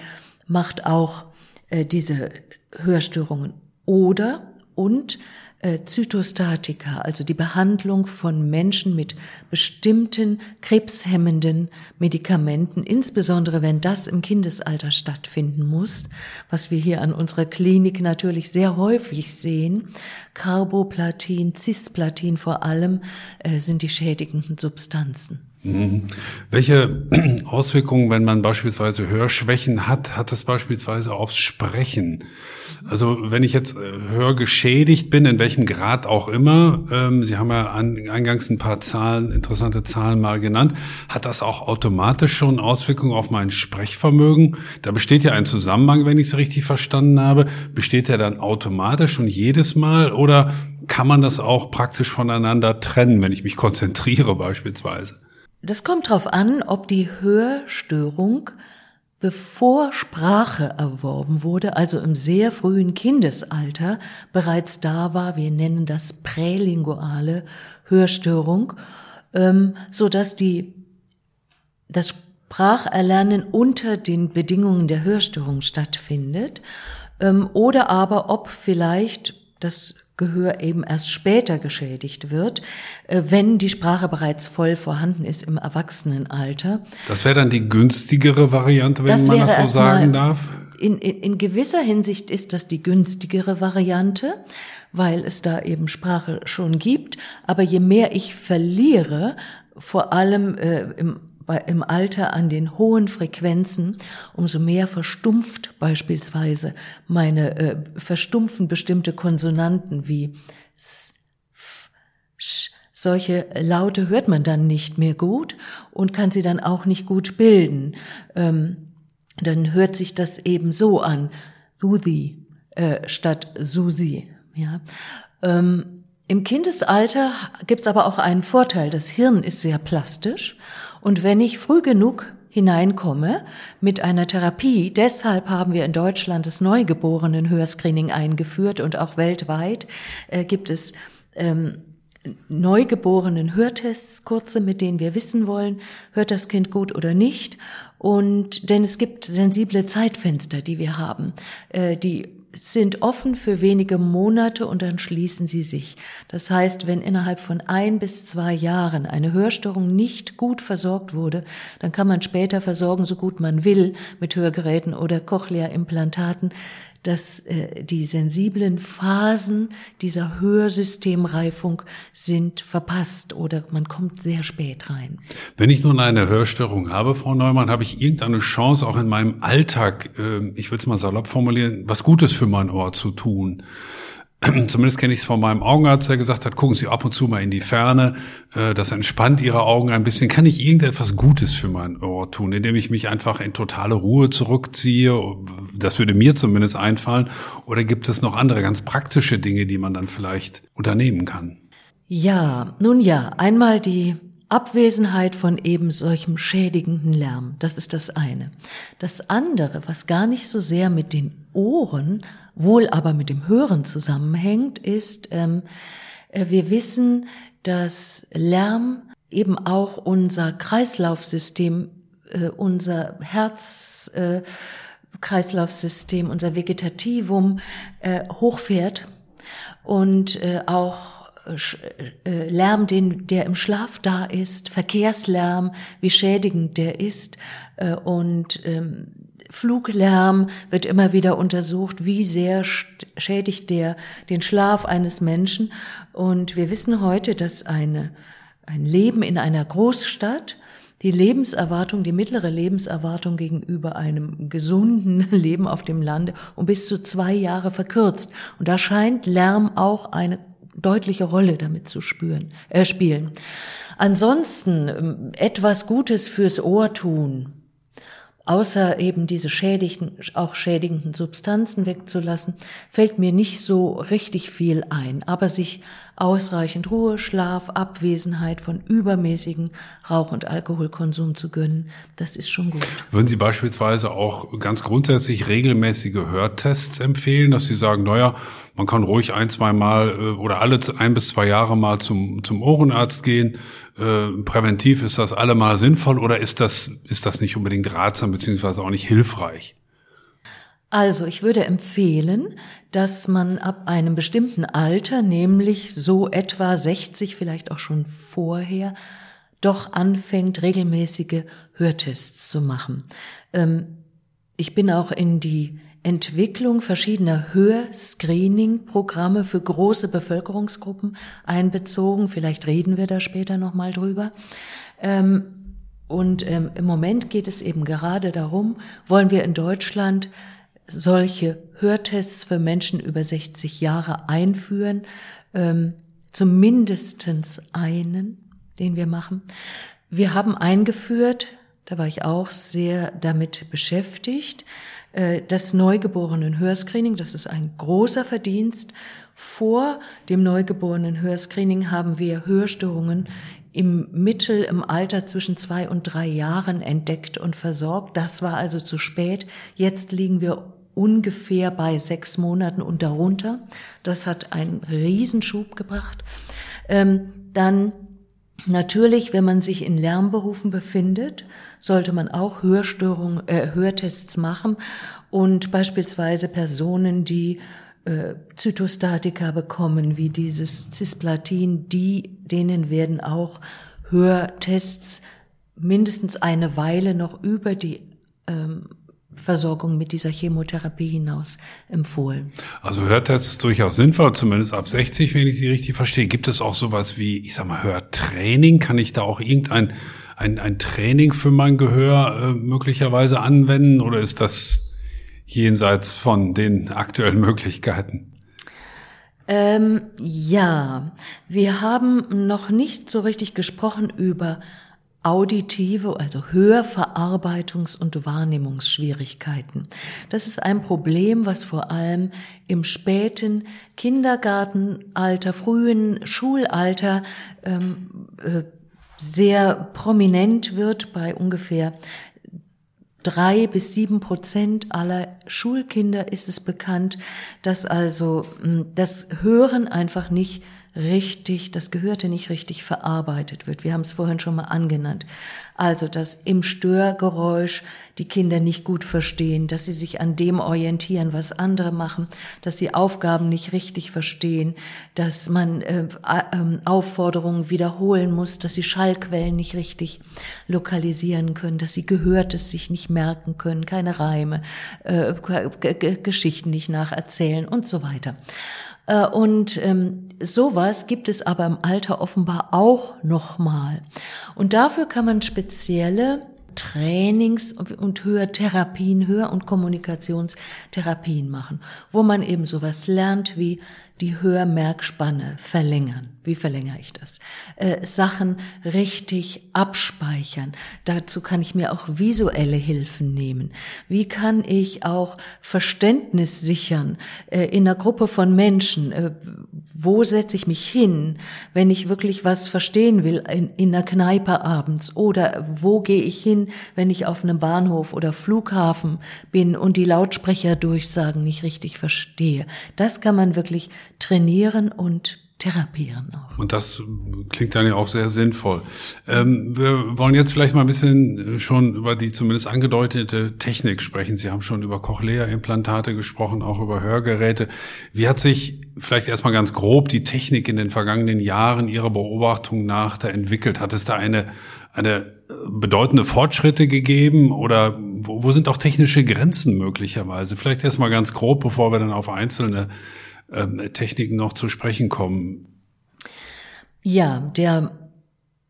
macht auch äh, diese Hörstörungen. Oder und äh, Zytostatika, also die Behandlung von Menschen mit bestimmten krebshemmenden Medikamenten, insbesondere wenn das im Kindesalter stattfinden muss, was wir hier an unserer Klinik natürlich sehr häufig sehen. Carboplatin, Cisplatin vor allem äh, sind die schädigenden Substanzen. Mhm. Welche Auswirkungen, wenn man beispielsweise Hörschwächen hat, hat das beispielsweise aufs Sprechen? Also wenn ich jetzt äh, hörgeschädigt bin, in welchem Grad auch immer, ähm, Sie haben ja eingangs ein paar Zahlen, interessante Zahlen mal genannt, hat das auch automatisch schon Auswirkungen auf mein Sprechvermögen? Da besteht ja ein Zusammenhang, wenn ich es richtig verstanden habe. Besteht der dann automatisch und jedes Mal oder kann man das auch praktisch voneinander trennen, wenn ich mich konzentriere beispielsweise? Das kommt darauf an, ob die Hörstörung bevor Sprache erworben wurde, also im sehr frühen Kindesalter, bereits da war. Wir nennen das prälinguale Hörstörung, ähm, so dass die das Spracherlernen unter den Bedingungen der Hörstörung stattfindet, ähm, oder aber ob vielleicht das Gehör eben erst später geschädigt wird, äh, wenn die Sprache bereits voll vorhanden ist im Erwachsenenalter. Das wäre dann die günstigere Variante, wenn das man das so sagen darf? In, in, in gewisser Hinsicht ist das die günstigere Variante, weil es da eben Sprache schon gibt. Aber je mehr ich verliere, vor allem äh, im im Alter an den hohen Frequenzen, umso mehr verstumpft beispielsweise meine, äh, verstumpfen bestimmte Konsonanten wie s, f, sch. Solche Laute hört man dann nicht mehr gut und kann sie dann auch nicht gut bilden. Ähm, dann hört sich das eben so an, Susi äh, statt Susi. Ja. Ähm, Im Kindesalter gibt's aber auch einen Vorteil. Das Hirn ist sehr plastisch und wenn ich früh genug hineinkomme mit einer Therapie. Deshalb haben wir in Deutschland das Neugeborenen-Hörscreening eingeführt und auch weltweit äh, gibt es ähm, neugeborenen Hörtests, kurze, mit denen wir wissen wollen, hört das Kind gut oder nicht. Und denn es gibt sensible Zeitfenster, die wir haben, äh, die sind offen für wenige Monate und dann schließen sie sich. Das heißt, wenn innerhalb von ein bis zwei Jahren eine Hörstörung nicht gut versorgt wurde, dann kann man später versorgen, so gut man will, mit Hörgeräten oder Cochlea-Implantaten dass äh, die sensiblen Phasen dieser Hörsystemreifung sind verpasst oder man kommt sehr spät rein. Wenn ich nun eine Hörstörung habe, Frau Neumann, habe ich irgendeine Chance, auch in meinem Alltag, äh, ich will es mal salopp formulieren, was Gutes für mein Ohr zu tun. Zumindest kenne ich es von meinem Augenarzt, der gesagt hat, gucken Sie ab und zu mal in die Ferne. Äh, das entspannt Ihre Augen ein bisschen. Kann ich irgendetwas Gutes für mein Ohr tun, indem ich mich einfach in totale Ruhe zurückziehe? Das würde mir zumindest einfallen. Oder gibt es noch andere ganz praktische Dinge, die man dann vielleicht unternehmen kann? Ja, nun ja, einmal die Abwesenheit von eben solchem schädigenden Lärm. Das ist das eine. Das andere, was gar nicht so sehr mit den Ohren, wohl aber mit dem Hören zusammenhängt, ist, ähm, äh, wir wissen, dass Lärm eben auch unser Kreislaufsystem, äh, unser Herz, äh, unser Vegetativum äh, hochfährt und äh, auch äh, Lärm, den, der im Schlaf da ist, Verkehrslärm, wie schädigend der ist äh, und ähm, Fluglärm wird immer wieder untersucht, wie sehr schädigt der den Schlaf eines Menschen. Und wir wissen heute, dass eine, ein Leben in einer Großstadt die Lebenserwartung, die mittlere Lebenserwartung gegenüber einem gesunden Leben auf dem Lande um bis zu zwei Jahre verkürzt. Und da scheint Lärm auch eine deutliche Rolle damit zu spüren, äh, spielen. Ansonsten ähm, etwas Gutes fürs Ohr tun, außer eben diese schädigenden, auch schädigenden Substanzen wegzulassen, fällt mir nicht so richtig viel ein. Aber sich ausreichend Ruhe, Schlaf, Abwesenheit von übermäßigen Rauch- und Alkoholkonsum zu gönnen, das ist schon gut. Würden Sie beispielsweise auch ganz grundsätzlich regelmäßige Hörtests empfehlen, dass Sie sagen, naja, man kann ruhig ein, zwei Mal äh, oder alle ein bis zwei Jahre mal zum, zum Ohrenarzt gehen. Äh, präventiv ist das allemal sinnvoll oder ist das, ist das nicht unbedingt ratsam beziehungsweise auch nicht hilfreich? Also ich würde empfehlen, dass man ab einem bestimmten Alter, nämlich so etwa 60, vielleicht auch schon vorher, doch anfängt, regelmäßige Hörtests zu machen. Ähm, ich bin auch in die Entwicklung verschiedener Hörscreening-Programme für große Bevölkerungsgruppen einbezogen. Vielleicht reden wir da später nochmal drüber. Ähm, und ähm, im Moment geht es eben gerade darum, wollen wir in Deutschland solche Hörtests für Menschen über 60 Jahre einführen, ähm, zumindestens einen, den wir machen. Wir haben eingeführt, da war ich auch sehr damit beschäftigt, das neugeborenen Hörscreening, das ist ein großer Verdienst. Vor dem neugeborenen Hörscreening haben wir Hörstörungen im Mittel im Alter zwischen zwei und drei Jahren entdeckt und versorgt. Das war also zu spät. Jetzt liegen wir ungefähr bei sechs Monaten und darunter. Das hat einen Riesenschub gebracht. Ähm, dann natürlich, wenn man sich in Lärmberufen befindet, sollte man auch Hörstörungen, äh, Hörtests machen und beispielsweise Personen, die äh, Zytostatika bekommen, wie dieses Cisplatin, die, denen werden auch Hörtests mindestens eine Weile noch über die ähm, Versorgung mit dieser Chemotherapie hinaus empfohlen. Also hört das durchaus sinnvoll, zumindest ab 60, wenn ich Sie richtig verstehe. Gibt es auch sowas wie, ich sag mal, Hörtraining? Kann ich da auch irgendein ein, ein Training für mein Gehör äh, möglicherweise anwenden oder ist das jenseits von den aktuellen Möglichkeiten? Ähm, ja, wir haben noch nicht so richtig gesprochen über auditive, also Hörverarbeitungs- und Wahrnehmungsschwierigkeiten. Das ist ein Problem, was vor allem im späten Kindergartenalter, frühen Schulalter ähm, äh, sehr prominent wird bei ungefähr drei bis sieben Prozent aller Schulkinder ist es bekannt, dass also hm, das Hören einfach nicht richtig, das Gehörte nicht richtig verarbeitet wird. Wir haben es vorhin schon mal angenannt. Also, dass im Störgeräusch die Kinder nicht gut verstehen, dass sie sich an dem orientieren, was andere machen, dass sie Aufgaben nicht richtig verstehen, dass man äh, äh, Aufforderungen wiederholen muss, dass sie Schallquellen nicht richtig lokalisieren können, dass sie Gehörtes sich nicht merken können, keine Reime, äh, Geschichten nicht nacherzählen und so weiter. Äh, und ähm, sowas gibt es aber im Alter offenbar auch nochmal. Und dafür kann man spezielle Trainings und Hörtherapien, Hör- und Kommunikationstherapien machen, wo man eben sowas lernt wie die Hörmerkspanne verlängern. Wie verlängere ich das? Äh, Sachen richtig abspeichern. Dazu kann ich mir auch visuelle Hilfen nehmen. Wie kann ich auch Verständnis sichern äh, in einer Gruppe von Menschen? Äh, wo setze ich mich hin, wenn ich wirklich was verstehen will in, in einer Kneipe abends? Oder wo gehe ich hin, wenn ich auf einem Bahnhof oder Flughafen bin und die Lautsprecherdurchsagen nicht richtig verstehe? Das kann man wirklich trainieren und therapieren auch. Und das klingt dann ja auch sehr sinnvoll. Ähm, wir wollen jetzt vielleicht mal ein bisschen schon über die zumindest angedeutete Technik sprechen. Sie haben schon über Cochlea-Implantate gesprochen, auch über Hörgeräte. Wie hat sich vielleicht erstmal ganz grob die Technik in den vergangenen Jahren Ihrer Beobachtung nach da entwickelt? Hat es da eine, eine bedeutende Fortschritte gegeben oder wo, wo sind auch technische Grenzen möglicherweise? Vielleicht erstmal ganz grob, bevor wir dann auf einzelne ähm, Techniken noch zu sprechen kommen. Ja, der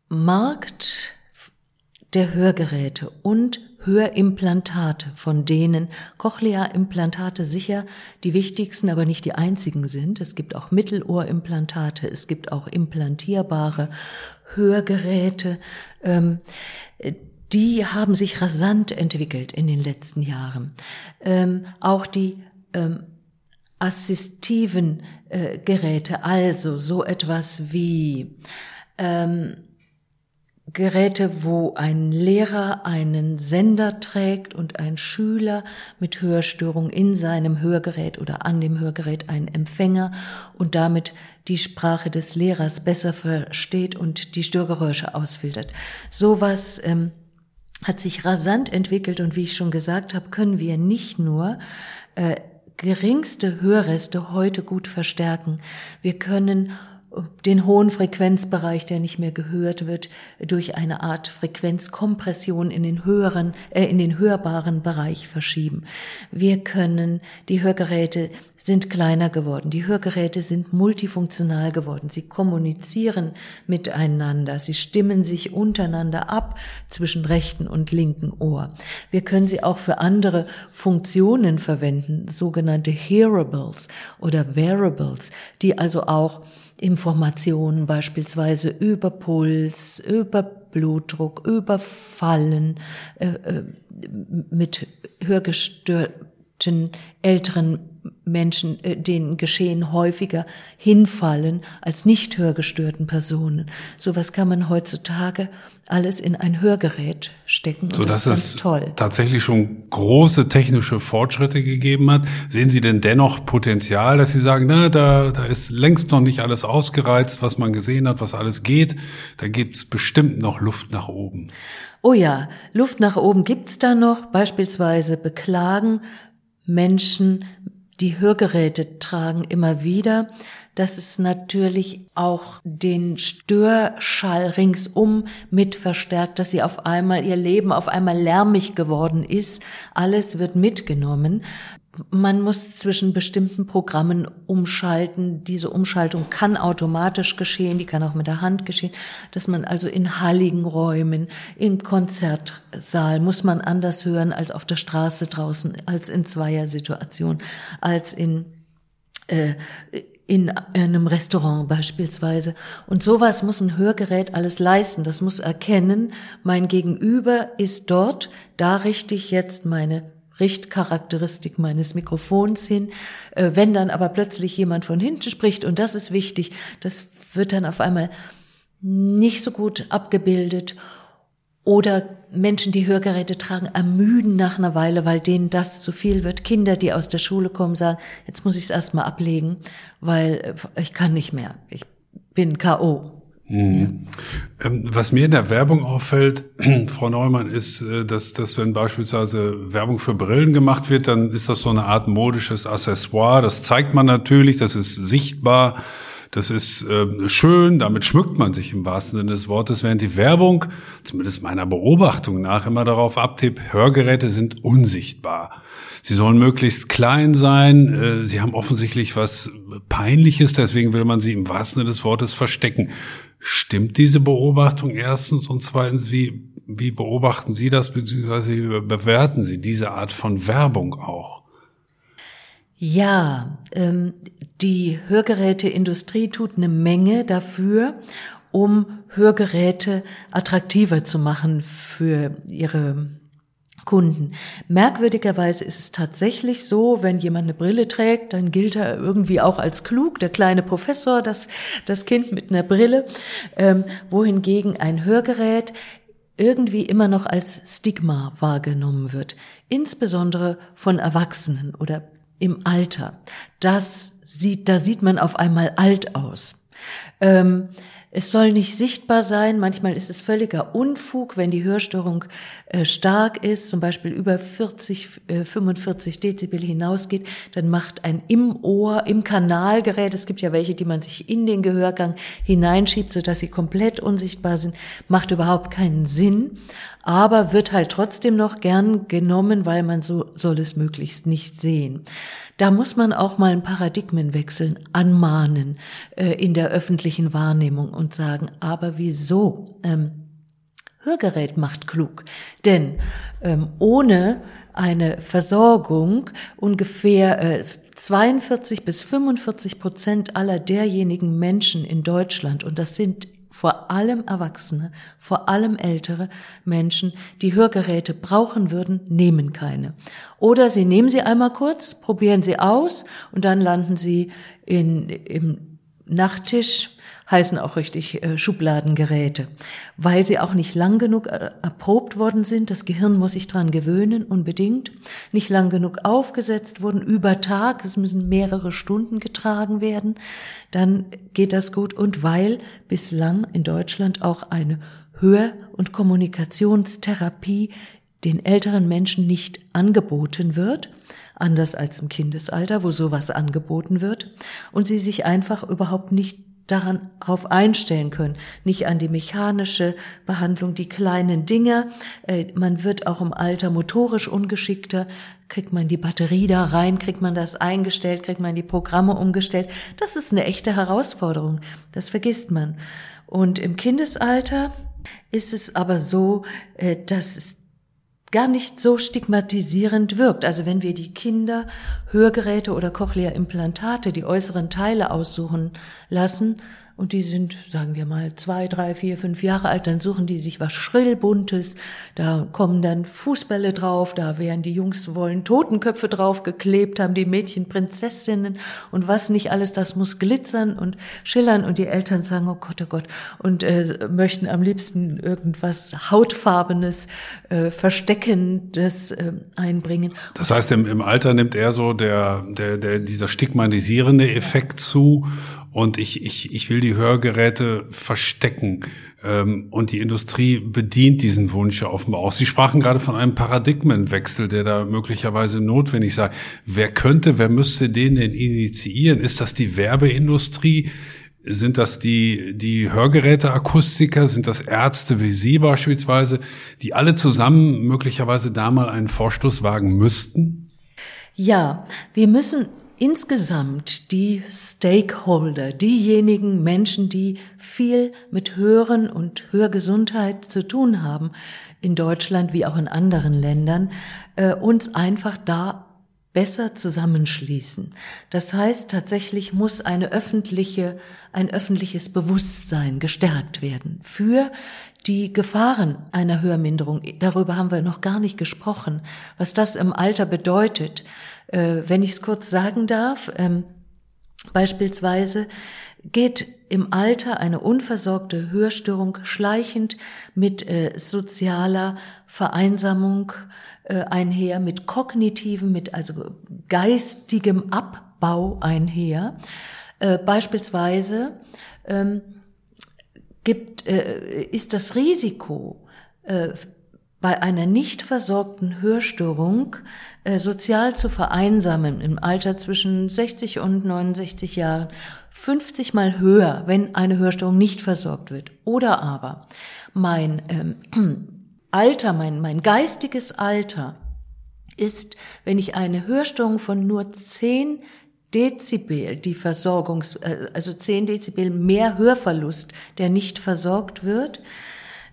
Markt der Hörgeräte und Hörimplantate, von denen Cochlea-Implantate sicher die wichtigsten, aber nicht die einzigen sind. Es gibt auch Mittelohrimplantate, es gibt auch implantierbare Hörgeräte. Ähm, die haben sich rasant entwickelt in den letzten Jahren. Ähm, auch die ähm, assistiven äh, Geräte, also so etwas wie ähm, Geräte, wo ein Lehrer einen Sender trägt und ein Schüler mit Hörstörung in seinem Hörgerät oder an dem Hörgerät einen Empfänger und damit die Sprache des Lehrers besser versteht und die Störgeräusche ausfiltert. Sowas ähm, hat sich rasant entwickelt und wie ich schon gesagt habe, können wir nicht nur äh, geringste Hörreste heute gut verstärken. Wir können den hohen Frequenzbereich, der nicht mehr gehört wird, durch eine Art Frequenzkompression in den höheren, äh, in den hörbaren Bereich verschieben. Wir können, die Hörgeräte sind kleiner geworden, die Hörgeräte sind multifunktional geworden, sie kommunizieren miteinander, sie stimmen sich untereinander ab zwischen rechten und linken Ohr. Wir können sie auch für andere Funktionen verwenden, sogenannte Hearables oder Variables, die also auch Informationen beispielsweise über Puls, über Blutdruck, über Fallen äh, äh, mit hörgestörten älteren Menschen, äh, denen Geschehen häufiger hinfallen als nicht hörgestörten Personen. Sowas kann man heutzutage alles in ein Hörgerät stecken. So dass es toll. tatsächlich schon große technische Fortschritte gegeben hat. Sehen Sie denn dennoch Potenzial, dass Sie sagen, na, da, da ist längst noch nicht alles ausgereizt, was man gesehen hat, was alles geht. Da gibt's bestimmt noch Luft nach oben. Oh ja, Luft nach oben gibt's da noch. Beispielsweise beklagen Menschen die Hörgeräte tragen immer wieder, dass es natürlich auch den Störschall ringsum mit verstärkt, dass sie auf einmal ihr Leben auf einmal lärmig geworden ist. Alles wird mitgenommen. Man muss zwischen bestimmten Programmen umschalten. Diese Umschaltung kann automatisch geschehen, die kann auch mit der Hand geschehen, dass man also in halligen Räumen, im Konzertsaal muss man anders hören als auf der Straße draußen, als in Zweiersituation, als in äh, in einem Restaurant beispielsweise. Und sowas muss ein Hörgerät alles leisten. Das muss erkennen, mein Gegenüber ist dort, da richte ich jetzt meine Richtcharakteristik meines Mikrofons hin. Äh, wenn dann aber plötzlich jemand von hinten spricht, und das ist wichtig, das wird dann auf einmal nicht so gut abgebildet. Oder Menschen, die Hörgeräte tragen, ermüden nach einer Weile, weil denen das zu viel wird. Kinder, die aus der Schule kommen, sagen, jetzt muss ich es erstmal ablegen, weil äh, ich kann nicht mehr. Ich bin K.O. Mhm. Ähm, was mir in der Werbung auffällt, Frau Neumann, ist, äh, dass, dass wenn beispielsweise Werbung für Brillen gemacht wird, dann ist das so eine Art modisches Accessoire. Das zeigt man natürlich, das ist sichtbar, das ist äh, schön, damit schmückt man sich im wahrsten Sinne des Wortes, während die Werbung, zumindest meiner Beobachtung nach, immer darauf abtippt, Hörgeräte sind unsichtbar. Sie sollen möglichst klein sein. Äh, sie haben offensichtlich was Peinliches, deswegen will man sie im wahrsten Sinne des Wortes verstecken. Stimmt diese Beobachtung erstens und zweitens, wie, wie beobachten Sie das, beziehungsweise wie bewerten Sie diese Art von Werbung auch? Ja, ähm, die Hörgeräteindustrie tut eine Menge dafür, um Hörgeräte attraktiver zu machen für ihre Kunden. Merkwürdigerweise ist es tatsächlich so, wenn jemand eine Brille trägt, dann gilt er irgendwie auch als klug, der kleine Professor, das, das Kind mit einer Brille, ähm, wohingegen ein Hörgerät irgendwie immer noch als Stigma wahrgenommen wird, insbesondere von Erwachsenen oder im Alter. Das sieht, da sieht man auf einmal alt aus. Ähm, es soll nicht sichtbar sein. Manchmal ist es völliger Unfug, wenn die Hörstörung äh, stark ist, zum Beispiel über 40, äh, 45 Dezibel hinausgeht. Dann macht ein im Ohr, im Kanalgerät, es gibt ja welche, die man sich in den Gehörgang hineinschiebt, sodass sie komplett unsichtbar sind, macht überhaupt keinen Sinn aber wird halt trotzdem noch gern genommen, weil man so soll es möglichst nicht sehen. Da muss man auch mal einen Paradigmenwechsel anmahnen äh, in der öffentlichen Wahrnehmung und sagen, aber wieso? Ähm, Hörgerät macht klug, denn ähm, ohne eine Versorgung ungefähr äh, 42 bis 45 Prozent aller derjenigen Menschen in Deutschland, und das sind vor allem Erwachsene, vor allem ältere Menschen, die Hörgeräte brauchen würden, nehmen keine. Oder sie nehmen sie einmal kurz, probieren sie aus und dann landen sie in, im Nachttisch heißen auch richtig äh, Schubladengeräte, weil sie auch nicht lang genug äh, erprobt worden sind. Das Gehirn muss sich dran gewöhnen, unbedingt. Nicht lang genug aufgesetzt wurden, über Tag, es müssen mehrere Stunden getragen werden. Dann geht das gut. Und weil bislang in Deutschland auch eine Hör- und Kommunikationstherapie den älteren Menschen nicht angeboten wird, anders als im Kindesalter, wo sowas angeboten wird, und sie sich einfach überhaupt nicht daran auf einstellen können, nicht an die mechanische Behandlung, die kleinen Dinge. Äh, man wird auch im Alter motorisch ungeschickter. Kriegt man die Batterie da rein, kriegt man das eingestellt, kriegt man die Programme umgestellt. Das ist eine echte Herausforderung. Das vergisst man. Und im Kindesalter ist es aber so, äh, dass es gar nicht so stigmatisierend wirkt. Also wenn wir die Kinder Hörgeräte oder Cochlea-Implantate, die äußeren Teile aussuchen lassen, und die sind, sagen wir mal, zwei, drei, vier, fünf Jahre alt, dann suchen die sich was Schrillbuntes, da kommen dann Fußbälle drauf, da werden die Jungs wollen Totenköpfe draufgeklebt, haben die Mädchen Prinzessinnen. Und was nicht alles, das muss glitzern und schillern. Und die Eltern sagen, oh Gott, oh Gott, und äh, möchten am liebsten irgendwas Hautfarbenes, äh, Versteckendes äh, einbringen. Das heißt, im, im Alter nimmt er so der, der, der, dieser stigmatisierende Effekt zu und ich, ich, ich will die Hörgeräte verstecken. Ähm, und die Industrie bedient diesen Wunsch ja offenbar auch. Sie sprachen gerade von einem Paradigmenwechsel, der da möglicherweise notwendig sei. Wer könnte, wer müsste den denn initiieren? Ist das die Werbeindustrie? Sind das die, die Hörgeräteakustiker? Sind das Ärzte wie Sie beispielsweise, die alle zusammen möglicherweise da mal einen Vorstoß wagen müssten? Ja, wir müssen insgesamt die Stakeholder, diejenigen Menschen, die viel mit Hören und Hörgesundheit zu tun haben, in Deutschland wie auch in anderen Ländern, äh, uns einfach da besser zusammenschließen. Das heißt, tatsächlich muss eine öffentliche, ein öffentliches Bewusstsein gestärkt werden für die Gefahren einer Hörminderung. Darüber haben wir noch gar nicht gesprochen, was das im Alter bedeutet äh, wenn ich es kurz sagen darf, ähm, beispielsweise geht im Alter eine unversorgte Hörstörung schleichend mit äh, sozialer Vereinsamung äh, einher, mit kognitiven, mit also geistigem Abbau einher. Äh, beispielsweise ähm, gibt, äh, ist das Risiko äh, bei einer nicht versorgten Hörstörung äh, sozial zu vereinsamen im Alter zwischen 60 und 69 Jahren 50 mal höher, wenn eine Hörstörung nicht versorgt wird. Oder aber mein ähm, Alter, mein, mein geistiges Alter ist, wenn ich eine Hörstörung von nur 10 Dezibel, die Versorgungs, äh, also 10 Dezibel mehr Hörverlust, der nicht versorgt wird,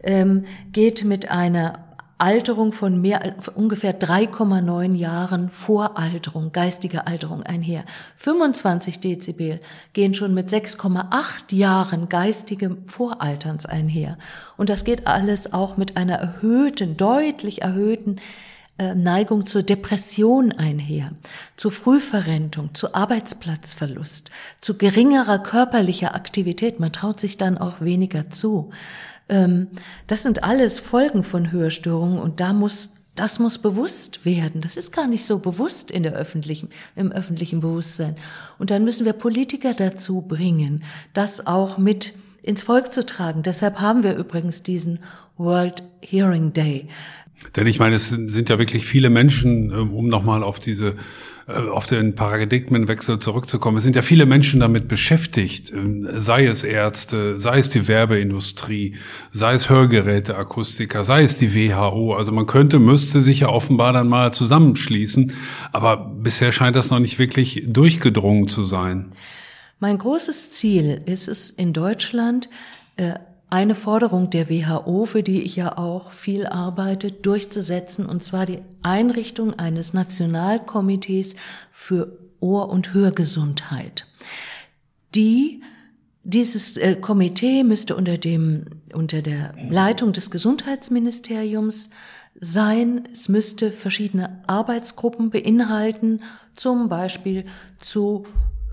ähm, geht mit einer Alterung von mehr ungefähr 3,9 Jahren Voralterung, geistige Alterung einher. 25 Dezibel gehen schon mit 6,8 Jahren geistigem Voralterns einher. Und das geht alles auch mit einer erhöhten, deutlich erhöhten äh, Neigung zur Depression einher, zu Frühverrentung, zu Arbeitsplatzverlust, zu geringerer körperlicher Aktivität. Man traut sich dann auch weniger zu. Ähm, das sind alles Folgen von Hörstörungen und da muss das muss bewusst werden. Das ist gar nicht so bewusst in der öffentlichen, im öffentlichen Bewusstsein. Und dann müssen wir Politiker dazu bringen, das auch mit ins Volk zu tragen. Deshalb haben wir übrigens diesen World Hearing Day. Denn ich meine, es sind ja wirklich viele Menschen, ähm, um nochmal auf diese äh, auf den Paradigmenwechsel zurückzukommen. Es sind ja viele Menschen damit beschäftigt, ähm, sei es Ärzte, sei es die Werbeindustrie, sei es Hörgeräte, Akustiker, sei es die WHO. Also man könnte, müsste sich ja offenbar dann mal zusammenschließen, aber bisher scheint das noch nicht wirklich durchgedrungen zu sein. Mein großes Ziel ist es in Deutschland, äh, eine Forderung der WHO, für die ich ja auch viel arbeite, durchzusetzen, und zwar die Einrichtung eines Nationalkomitees für Ohr- und Hörgesundheit. Die dieses äh, Komitee müsste unter dem, unter der Leitung des Gesundheitsministeriums sein. Es müsste verschiedene Arbeitsgruppen beinhalten, zum Beispiel zu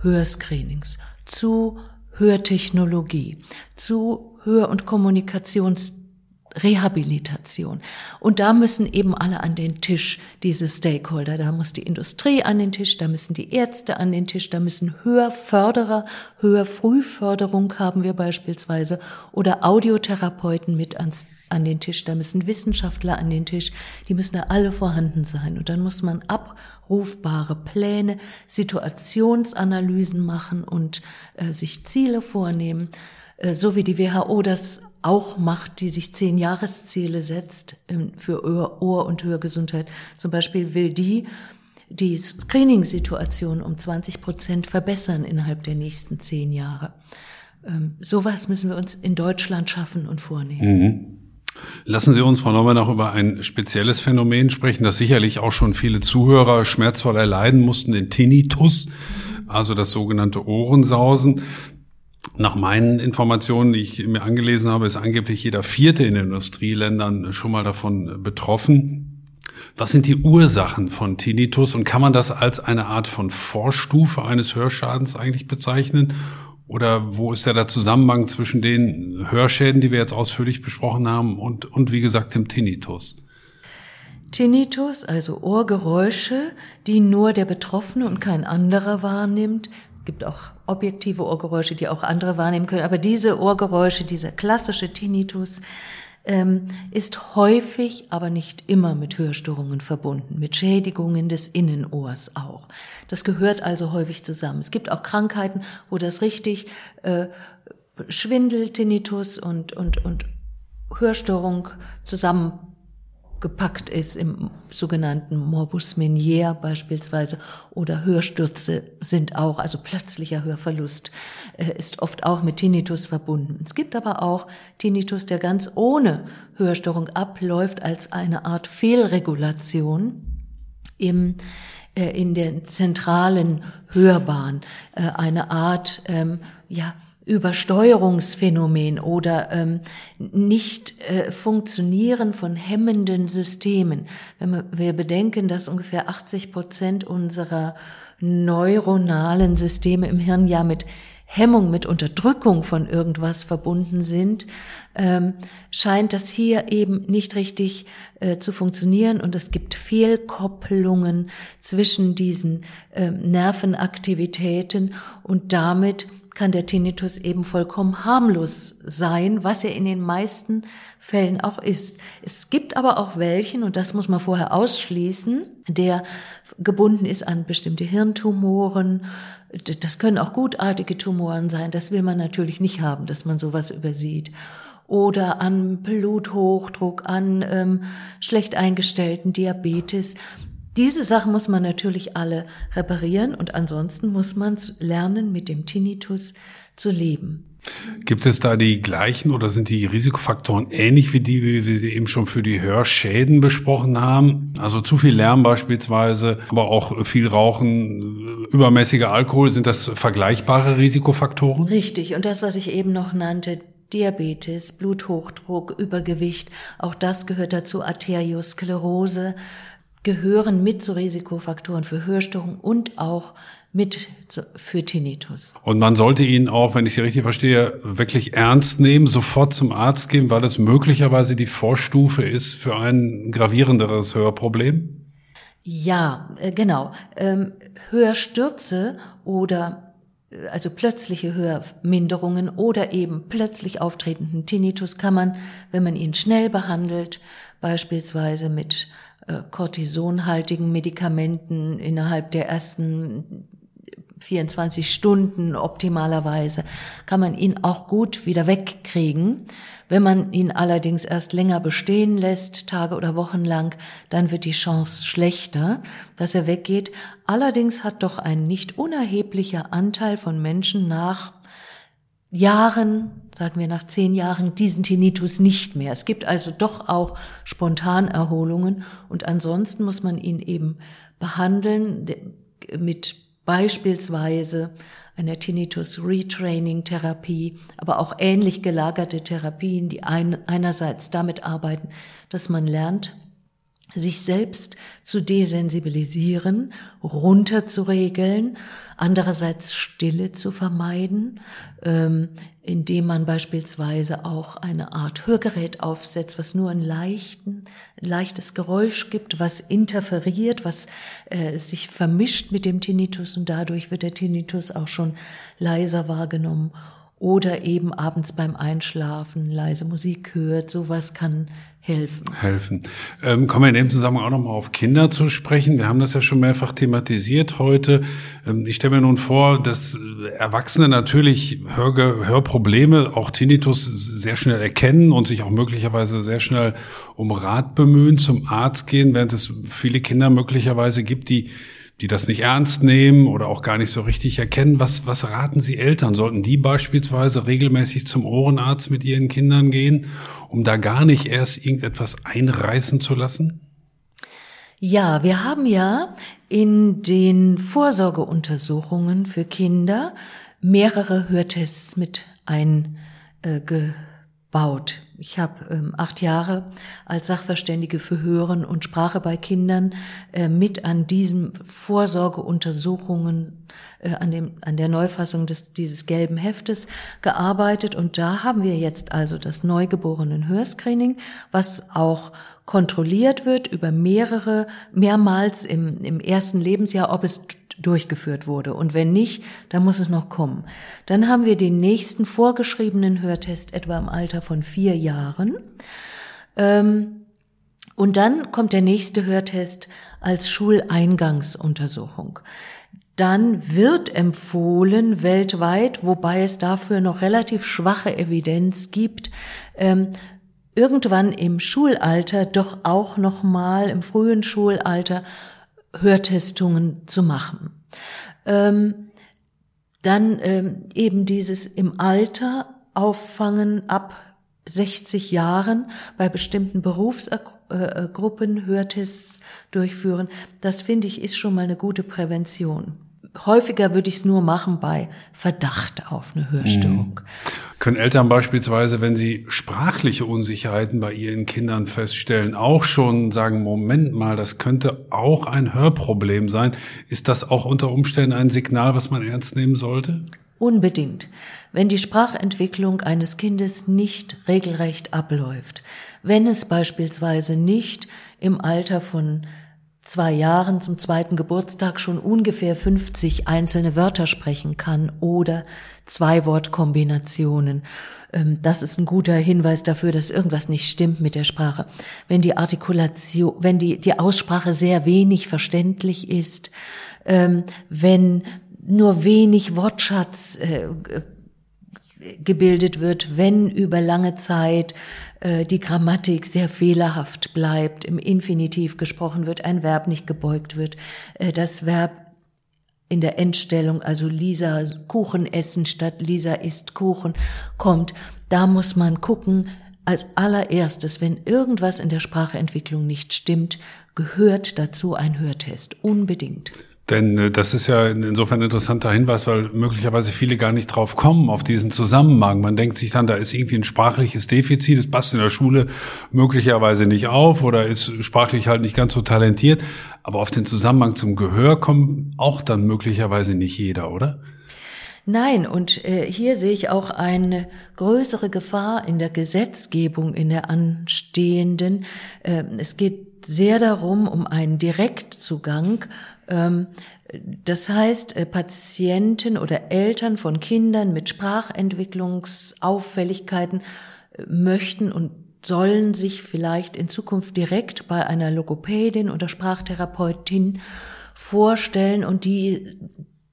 Hörscreenings, zu Hörtechnologie, zu Hör- und Kommunikationsrehabilitation. Und da müssen eben alle an den Tisch, diese Stakeholder. Da muss die Industrie an den Tisch, da müssen die Ärzte an den Tisch, da müssen Hörförderer, Hörfrühförderung haben wir beispielsweise oder Audiotherapeuten mit ans, an den Tisch, da müssen Wissenschaftler an den Tisch, die müssen da alle vorhanden sein. Und dann muss man abrufbare Pläne, Situationsanalysen machen und äh, sich Ziele vornehmen. Äh, so wie die WHO das auch macht, die sich zehn Jahresziele setzt ähm, für Ohr- und Hörgesundheit. Zum Beispiel will die die Screening-Situation um 20 Prozent verbessern innerhalb der nächsten zehn Jahre. Ähm, sowas müssen wir uns in Deutschland schaffen und vornehmen. Mhm. Lassen Sie uns, Frau Neumann, noch über ein spezielles Phänomen sprechen, das sicherlich auch schon viele Zuhörer schmerzvoll erleiden mussten, den Tinnitus, also das sogenannte Ohrensausen. Nach meinen Informationen, die ich mir angelesen habe, ist angeblich jeder Vierte in Industrieländern schon mal davon betroffen. Was sind die Ursachen von Tinnitus und kann man das als eine Art von Vorstufe eines Hörschadens eigentlich bezeichnen? Oder wo ist ja der Zusammenhang zwischen den Hörschäden, die wir jetzt ausführlich besprochen haben, und, und wie gesagt dem Tinnitus? Tinnitus, also Ohrgeräusche, die nur der Betroffene und kein anderer wahrnimmt, gibt auch objektive Ohrgeräusche, die auch andere wahrnehmen können. Aber diese Ohrgeräusche, dieser klassische Tinnitus, ähm, ist häufig, aber nicht immer mit Hörstörungen verbunden, mit Schädigungen des Innenohrs auch. Das gehört also häufig zusammen. Es gibt auch Krankheiten, wo das richtig äh, Schwindel, Tinnitus und, und, und Hörstörung zusammen gepackt ist im sogenannten Morbus Menier beispielsweise oder Hörstürze sind auch, also plötzlicher Hörverlust äh, ist oft auch mit Tinnitus verbunden. Es gibt aber auch Tinnitus, der ganz ohne Hörstörung abläuft als eine Art Fehlregulation im äh, in der zentralen Hörbahn, äh, eine Art ähm, ja Übersteuerungsphänomen oder ähm, nicht äh, funktionieren von hemmenden Systemen. Wenn wir bedenken, dass ungefähr 80 Prozent unserer neuronalen Systeme im Hirn ja mit Hemmung, mit Unterdrückung von irgendwas verbunden sind, ähm, scheint das hier eben nicht richtig äh, zu funktionieren und es gibt Fehlkopplungen zwischen diesen äh, Nervenaktivitäten und damit kann der Tinnitus eben vollkommen harmlos sein, was er in den meisten Fällen auch ist. Es gibt aber auch welchen, und das muss man vorher ausschließen, der gebunden ist an bestimmte Hirntumoren. Das können auch gutartige Tumoren sein. Das will man natürlich nicht haben, dass man sowas übersieht oder an Bluthochdruck, an ähm, schlecht eingestellten Diabetes. Diese Sachen muss man natürlich alle reparieren und ansonsten muss man lernen, mit dem Tinnitus zu leben. Gibt es da die gleichen oder sind die Risikofaktoren ähnlich wie die, wie wir sie eben schon für die Hörschäden besprochen haben? Also zu viel Lärm beispielsweise, aber auch viel Rauchen, übermäßiger Alkohol, sind das vergleichbare Risikofaktoren? Richtig. Und das, was ich eben noch nannte, Diabetes, Bluthochdruck, Übergewicht, auch das gehört dazu, Arteriosklerose, gehören mit zu Risikofaktoren für Hörstörungen und auch mit für Tinnitus. Und man sollte ihn auch, wenn ich Sie richtig verstehe, wirklich ernst nehmen, sofort zum Arzt gehen, weil es möglicherweise die Vorstufe ist für ein gravierenderes Hörproblem? Ja, äh, genau. Ähm, Hörstürze oder äh, also plötzliche Hörminderungen oder eben plötzlich auftretenden Tinnitus kann man, wenn man ihn schnell behandelt, beispielsweise mit äh, cortisonhaltigen Medikamenten innerhalb der ersten 24 Stunden optimalerweise, kann man ihn auch gut wieder wegkriegen. Wenn man ihn allerdings erst länger bestehen lässt, Tage oder Wochen lang, dann wird die Chance schlechter, dass er weggeht. Allerdings hat doch ein nicht unerheblicher Anteil von Menschen nach Jahren, sagen wir nach zehn Jahren, diesen Tinnitus nicht mehr. Es gibt also doch auch Spontanerholungen und ansonsten muss man ihn eben behandeln mit beispielsweise einer Tinnitus Retraining Therapie, aber auch ähnlich gelagerte Therapien, die ein, einerseits damit arbeiten, dass man lernt, sich selbst zu desensibilisieren, runterzuregeln, andererseits Stille zu vermeiden, ähm, indem man beispielsweise auch eine Art Hörgerät aufsetzt, was nur ein leichten, leichtes Geräusch gibt, was interferiert, was äh, sich vermischt mit dem Tinnitus und dadurch wird der Tinnitus auch schon leiser wahrgenommen oder eben abends beim Einschlafen leise Musik hört. Sowas kann helfen. Helfen. Ähm, kommen wir in dem Zusammenhang auch nochmal auf Kinder zu sprechen. Wir haben das ja schon mehrfach thematisiert heute. Ähm, ich stelle mir nun vor, dass Erwachsene natürlich Hör Hörprobleme, auch Tinnitus, sehr schnell erkennen und sich auch möglicherweise sehr schnell um Rat bemühen, zum Arzt gehen, während es viele Kinder möglicherweise gibt, die die das nicht ernst nehmen oder auch gar nicht so richtig erkennen. Was, was raten Sie Eltern? Sollten die beispielsweise regelmäßig zum Ohrenarzt mit ihren Kindern gehen, um da gar nicht erst irgendetwas einreißen zu lassen? Ja, wir haben ja in den Vorsorgeuntersuchungen für Kinder mehrere Hörtests mit eingebaut. Ich habe ähm, acht Jahre als Sachverständige für Hören und Sprache bei Kindern äh, mit an diesen Vorsorgeuntersuchungen, äh, an, dem, an der Neufassung des, dieses gelben Heftes gearbeitet. Und da haben wir jetzt also das neugeborenen Hörscreening, was auch kontrolliert wird über mehrere, mehrmals im, im ersten Lebensjahr, ob es durchgeführt wurde. Und wenn nicht, dann muss es noch kommen. Dann haben wir den nächsten vorgeschriebenen Hörtest etwa im Alter von vier Jahren. Ähm, und dann kommt der nächste Hörtest als Schuleingangsuntersuchung. Dann wird empfohlen weltweit, wobei es dafür noch relativ schwache Evidenz gibt, ähm, irgendwann im Schulalter doch auch noch mal im frühen Schulalter Hörtestungen zu machen. Ähm, dann ähm, eben dieses im Alter auffangen ab 60 Jahren bei bestimmten Berufsgruppen Hörtests durchführen. Das finde ich ist schon mal eine gute Prävention. Häufiger würde ich es nur machen bei Verdacht auf eine Hörstörung. Mhm. Können Eltern beispielsweise, wenn sie sprachliche Unsicherheiten bei ihren Kindern feststellen, auch schon sagen, Moment mal, das könnte auch ein Hörproblem sein. Ist das auch unter Umständen ein Signal, was man ernst nehmen sollte? Unbedingt. Wenn die Sprachentwicklung eines Kindes nicht regelrecht abläuft, wenn es beispielsweise nicht im Alter von zwei Jahren zum zweiten Geburtstag schon ungefähr 50 einzelne Wörter sprechen kann oder zwei Wortkombinationen. Ähm, das ist ein guter Hinweis dafür, dass irgendwas nicht stimmt mit der Sprache. Wenn die Artikulation, wenn die, die Aussprache sehr wenig verständlich ist, ähm, wenn nur wenig Wortschatz äh, gebildet wird, wenn über lange Zeit äh, die Grammatik sehr fehlerhaft bleibt, im Infinitiv gesprochen wird, ein Verb nicht gebeugt wird, äh, das Verb in der Endstellung, also Lisa Kuchen essen statt Lisa isst Kuchen, kommt. Da muss man gucken, als allererstes, wenn irgendwas in der Spracheentwicklung nicht stimmt, gehört dazu ein Hörtest. Unbedingt. Denn äh, das ist ja insofern ein interessanter Hinweis, weil möglicherweise viele gar nicht drauf kommen, auf diesen Zusammenhang. Man denkt sich dann, da ist irgendwie ein sprachliches Defizit, es passt in der Schule möglicherweise nicht auf oder ist sprachlich halt nicht ganz so talentiert. Aber auf den Zusammenhang zum Gehör kommt auch dann möglicherweise nicht jeder, oder? Nein, und äh, hier sehe ich auch eine größere Gefahr in der Gesetzgebung, in der anstehenden. Äh, es geht sehr darum, um einen Direktzugang das heißt, äh, Patienten oder Eltern von Kindern mit Sprachentwicklungsauffälligkeiten äh, möchten und sollen sich vielleicht in Zukunft direkt bei einer Logopädin oder Sprachtherapeutin vorstellen und die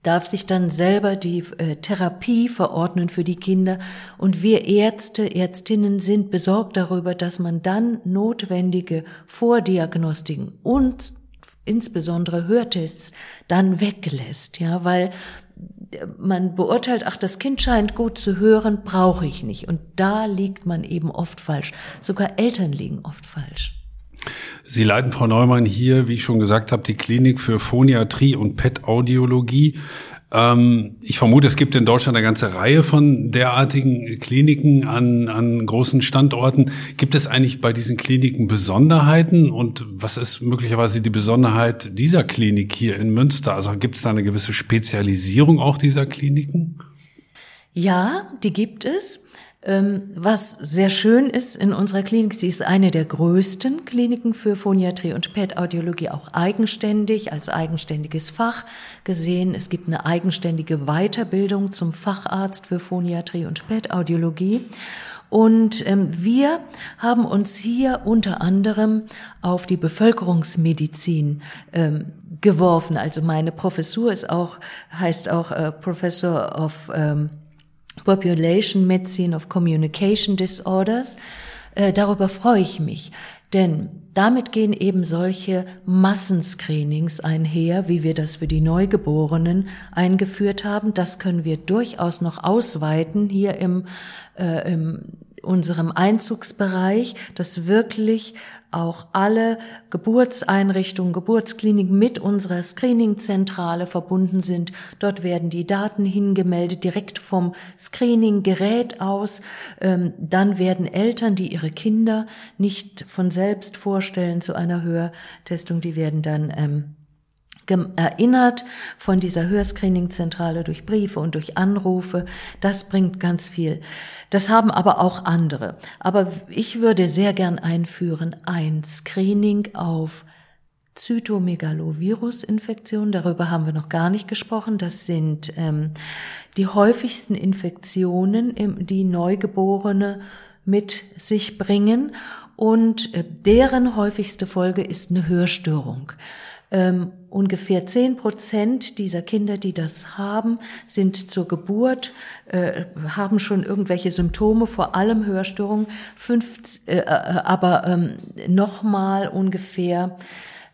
darf sich dann selber die äh, Therapie verordnen für die Kinder. Und wir Ärzte, Ärztinnen sind besorgt darüber, dass man dann notwendige Vordiagnostiken und insbesondere Hörtests dann weglässt, ja, weil man beurteilt, ach, das Kind scheint gut zu hören, brauche ich nicht. Und da liegt man eben oft falsch. Sogar Eltern liegen oft falsch. Sie leiten, Frau Neumann, hier, wie ich schon gesagt habe, die Klinik für Phoniatrie und PET-Audiologie. Ähm, ich vermute, es gibt in Deutschland eine ganze Reihe von derartigen Kliniken an, an großen Standorten. Gibt es eigentlich bei diesen Kliniken Besonderheiten? Und was ist möglicherweise die Besonderheit dieser Klinik hier in Münster? Also gibt es da eine gewisse Spezialisierung auch dieser Kliniken? Ja, die gibt es. Ähm, was sehr schön ist in unserer Klinik, sie ist eine der größten Kliniken für Phoniatrie und PET-Audiologie, auch eigenständig, als eigenständiges Fach gesehen. Es gibt eine eigenständige Weiterbildung zum Facharzt für Phoniatrie und PET-Audiologie. Und ähm, wir haben uns hier unter anderem auf die Bevölkerungsmedizin ähm, geworfen. Also meine Professur ist auch, heißt auch äh, Professor of Population Medicine of Communication Disorders. Äh, darüber freue ich mich, denn damit gehen eben solche Massenscreenings einher, wie wir das für die Neugeborenen eingeführt haben. Das können wir durchaus noch ausweiten hier im, äh, im unserem Einzugsbereich, dass wirklich auch alle Geburtseinrichtungen, Geburtskliniken mit unserer Screeningzentrale verbunden sind. Dort werden die Daten hingemeldet, direkt vom Screeninggerät aus. Ähm, dann werden Eltern, die ihre Kinder nicht von selbst vorstellen zu einer Hörtestung, die werden dann ähm, erinnert von dieser Hörscreening-Zentrale durch Briefe und durch Anrufe. Das bringt ganz viel. Das haben aber auch andere. Aber ich würde sehr gern einführen ein Screening auf Zytomegalovirus-Infektionen. Darüber haben wir noch gar nicht gesprochen. Das sind ähm, die häufigsten Infektionen, die Neugeborene mit sich bringen. Und äh, deren häufigste Folge ist eine Hörstörung. Ähm, ungefähr zehn Prozent dieser Kinder, die das haben, sind zur Geburt, äh, haben schon irgendwelche Symptome, vor allem Hörstörungen, fünf, äh, äh, aber ähm, nochmal ungefähr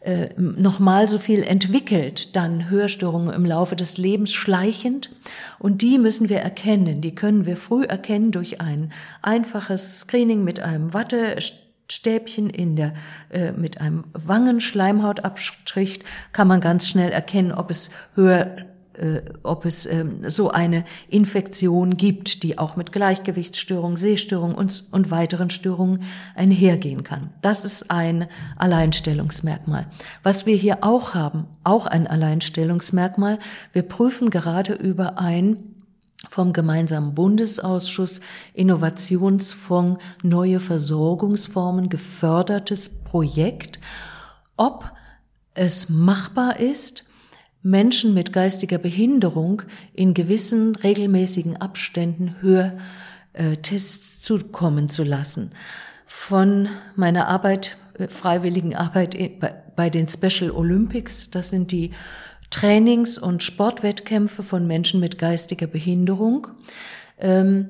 äh, nochmal so viel entwickelt, dann Hörstörungen im Laufe des Lebens schleichend. Und die müssen wir erkennen. Die können wir früh erkennen durch ein einfaches Screening mit einem Watte Stäbchen in der, äh, mit einem Wangenschleimhautabstrich kann man ganz schnell erkennen, ob es höher äh, ob es ähm, so eine Infektion gibt, die auch mit Gleichgewichtsstörung, Sehstörung und, und weiteren Störungen einhergehen kann. Das ist ein Alleinstellungsmerkmal. Was wir hier auch haben, auch ein Alleinstellungsmerkmal, wir prüfen gerade über ein vom gemeinsamen Bundesausschuss Innovationsfonds Neue Versorgungsformen gefördertes Projekt, ob es machbar ist, Menschen mit geistiger Behinderung in gewissen regelmäßigen Abständen Hörtests zukommen zu lassen. Von meiner Arbeit, äh, freiwilligen Arbeit bei den Special Olympics, das sind die Trainings- und Sportwettkämpfe von Menschen mit geistiger Behinderung. Ähm,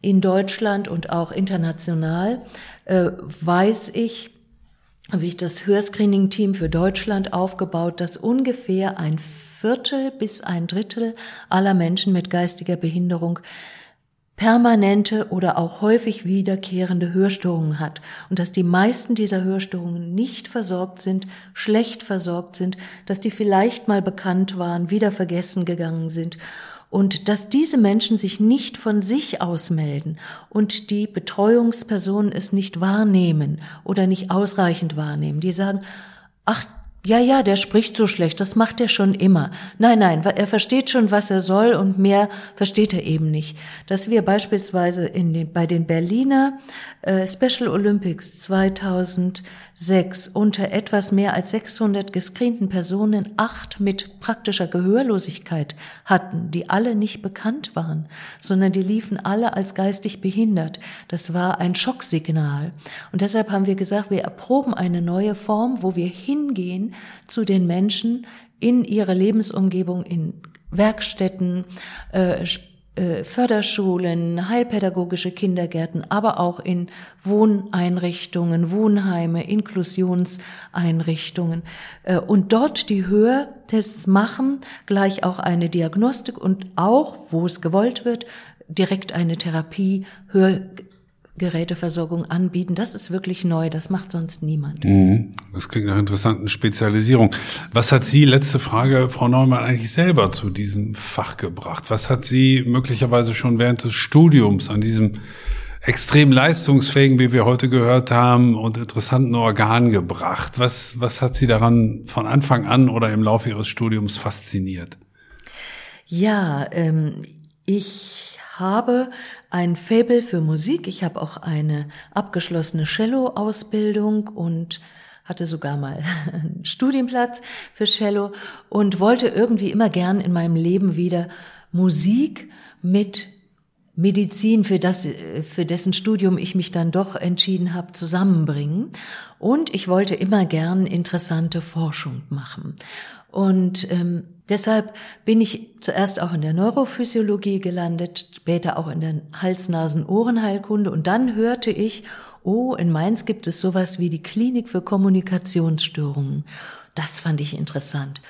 in Deutschland und auch international äh, weiß ich, habe ich das Hörscreening-Team für Deutschland aufgebaut, dass ungefähr ein Viertel bis ein Drittel aller Menschen mit geistiger Behinderung permanente oder auch häufig wiederkehrende Hörstörungen hat und dass die meisten dieser Hörstörungen nicht versorgt sind, schlecht versorgt sind, dass die vielleicht mal bekannt waren, wieder vergessen gegangen sind und dass diese Menschen sich nicht von sich aus melden und die Betreuungspersonen es nicht wahrnehmen oder nicht ausreichend wahrnehmen. Die sagen, ach, ja, ja, der spricht so schlecht, das macht er schon immer. Nein, nein, er versteht schon, was er soll und mehr versteht er eben nicht. Dass wir beispielsweise in den, bei den Berliner äh, Special Olympics 2006 unter etwas mehr als 600 gescreenten Personen acht mit praktischer Gehörlosigkeit hatten, die alle nicht bekannt waren, sondern die liefen alle als geistig behindert. Das war ein Schocksignal. Und deshalb haben wir gesagt, wir erproben eine neue Form, wo wir hingehen zu den Menschen in ihrer Lebensumgebung, in Werkstätten, äh, äh, Förderschulen, heilpädagogische Kindergärten, aber auch in Wohneinrichtungen, Wohnheime, Inklusionseinrichtungen. Äh, und dort die Hörtests machen, gleich auch eine Diagnostik und auch, wo es gewollt wird, direkt eine Therapie, Hör Geräteversorgung anbieten. Das ist wirklich neu, das macht sonst niemand. Mhm. Das klingt nach interessanten Spezialisierung. Was hat Sie, letzte Frage, Frau Neumann, eigentlich selber zu diesem Fach gebracht? Was hat Sie möglicherweise schon während des Studiums an diesem extrem leistungsfähigen, wie wir heute gehört haben, und interessanten Organ gebracht? Was, was hat Sie daran von Anfang an oder im Laufe Ihres Studiums fasziniert? Ja, ähm, ich habe ein Faible für Musik. Ich habe auch eine abgeschlossene Cello-Ausbildung und hatte sogar mal einen Studienplatz für Cello und wollte irgendwie immer gern in meinem Leben wieder Musik mit Medizin, für das, für dessen Studium ich mich dann doch entschieden habe, zusammenbringen. Und ich wollte immer gern interessante Forschung machen. Und ähm, deshalb bin ich zuerst auch in der Neurophysiologie gelandet, später auch in der Hals-Nasen-Ohrenheilkunde und dann hörte ich, oh, in Mainz gibt es sowas wie die Klinik für Kommunikationsstörungen. Das fand ich interessant.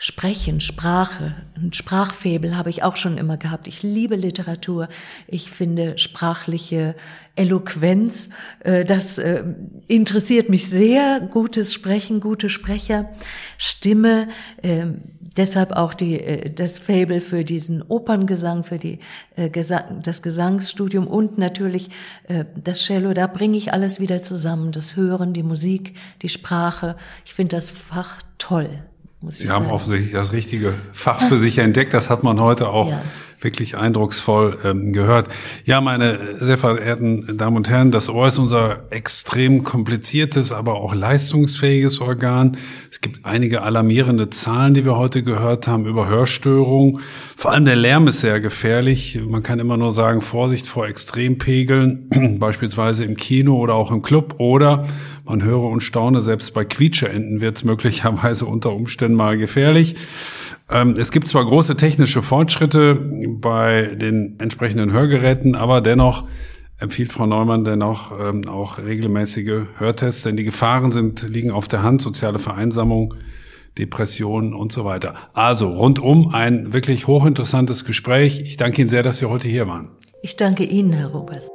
Sprechen, Sprache, ein Sprachfebel habe ich auch schon immer gehabt. Ich liebe Literatur. Ich finde sprachliche Eloquenz, äh, das äh, interessiert mich sehr. Gutes Sprechen, gute Sprecher, Stimme, ähm, deshalb auch die, äh, das Fable für diesen Operngesang, für die, Gesang, das Gesangsstudium und natürlich das Cello. Da bringe ich alles wieder zusammen. Das Hören, die Musik, die Sprache. Ich finde das Fach toll. Muss Sie haben offensichtlich das richtige Fach für sich entdeckt. Das hat man heute auch ja. Wirklich eindrucksvoll ähm, gehört. Ja, meine sehr verehrten Damen und Herren, das Ohr ist unser extrem kompliziertes, aber auch leistungsfähiges Organ. Es gibt einige alarmierende Zahlen, die wir heute gehört haben über Hörstörungen. Vor allem der Lärm ist sehr gefährlich. Man kann immer nur sagen, Vorsicht vor Extrempegeln, beispielsweise im Kino oder auch im Club oder man höre und staune, selbst bei Quietscheenten wird es möglicherweise unter Umständen mal gefährlich. Ähm, es gibt zwar große technische Fortschritte bei den entsprechenden Hörgeräten, aber dennoch empfiehlt Frau Neumann dennoch ähm, auch regelmäßige Hörtests, denn die Gefahren sind, liegen auf der Hand, soziale Vereinsamung, Depressionen und so weiter. Also rundum ein wirklich hochinteressantes Gespräch. Ich danke Ihnen sehr, dass Sie heute hier waren. Ich danke Ihnen, Herr Robers.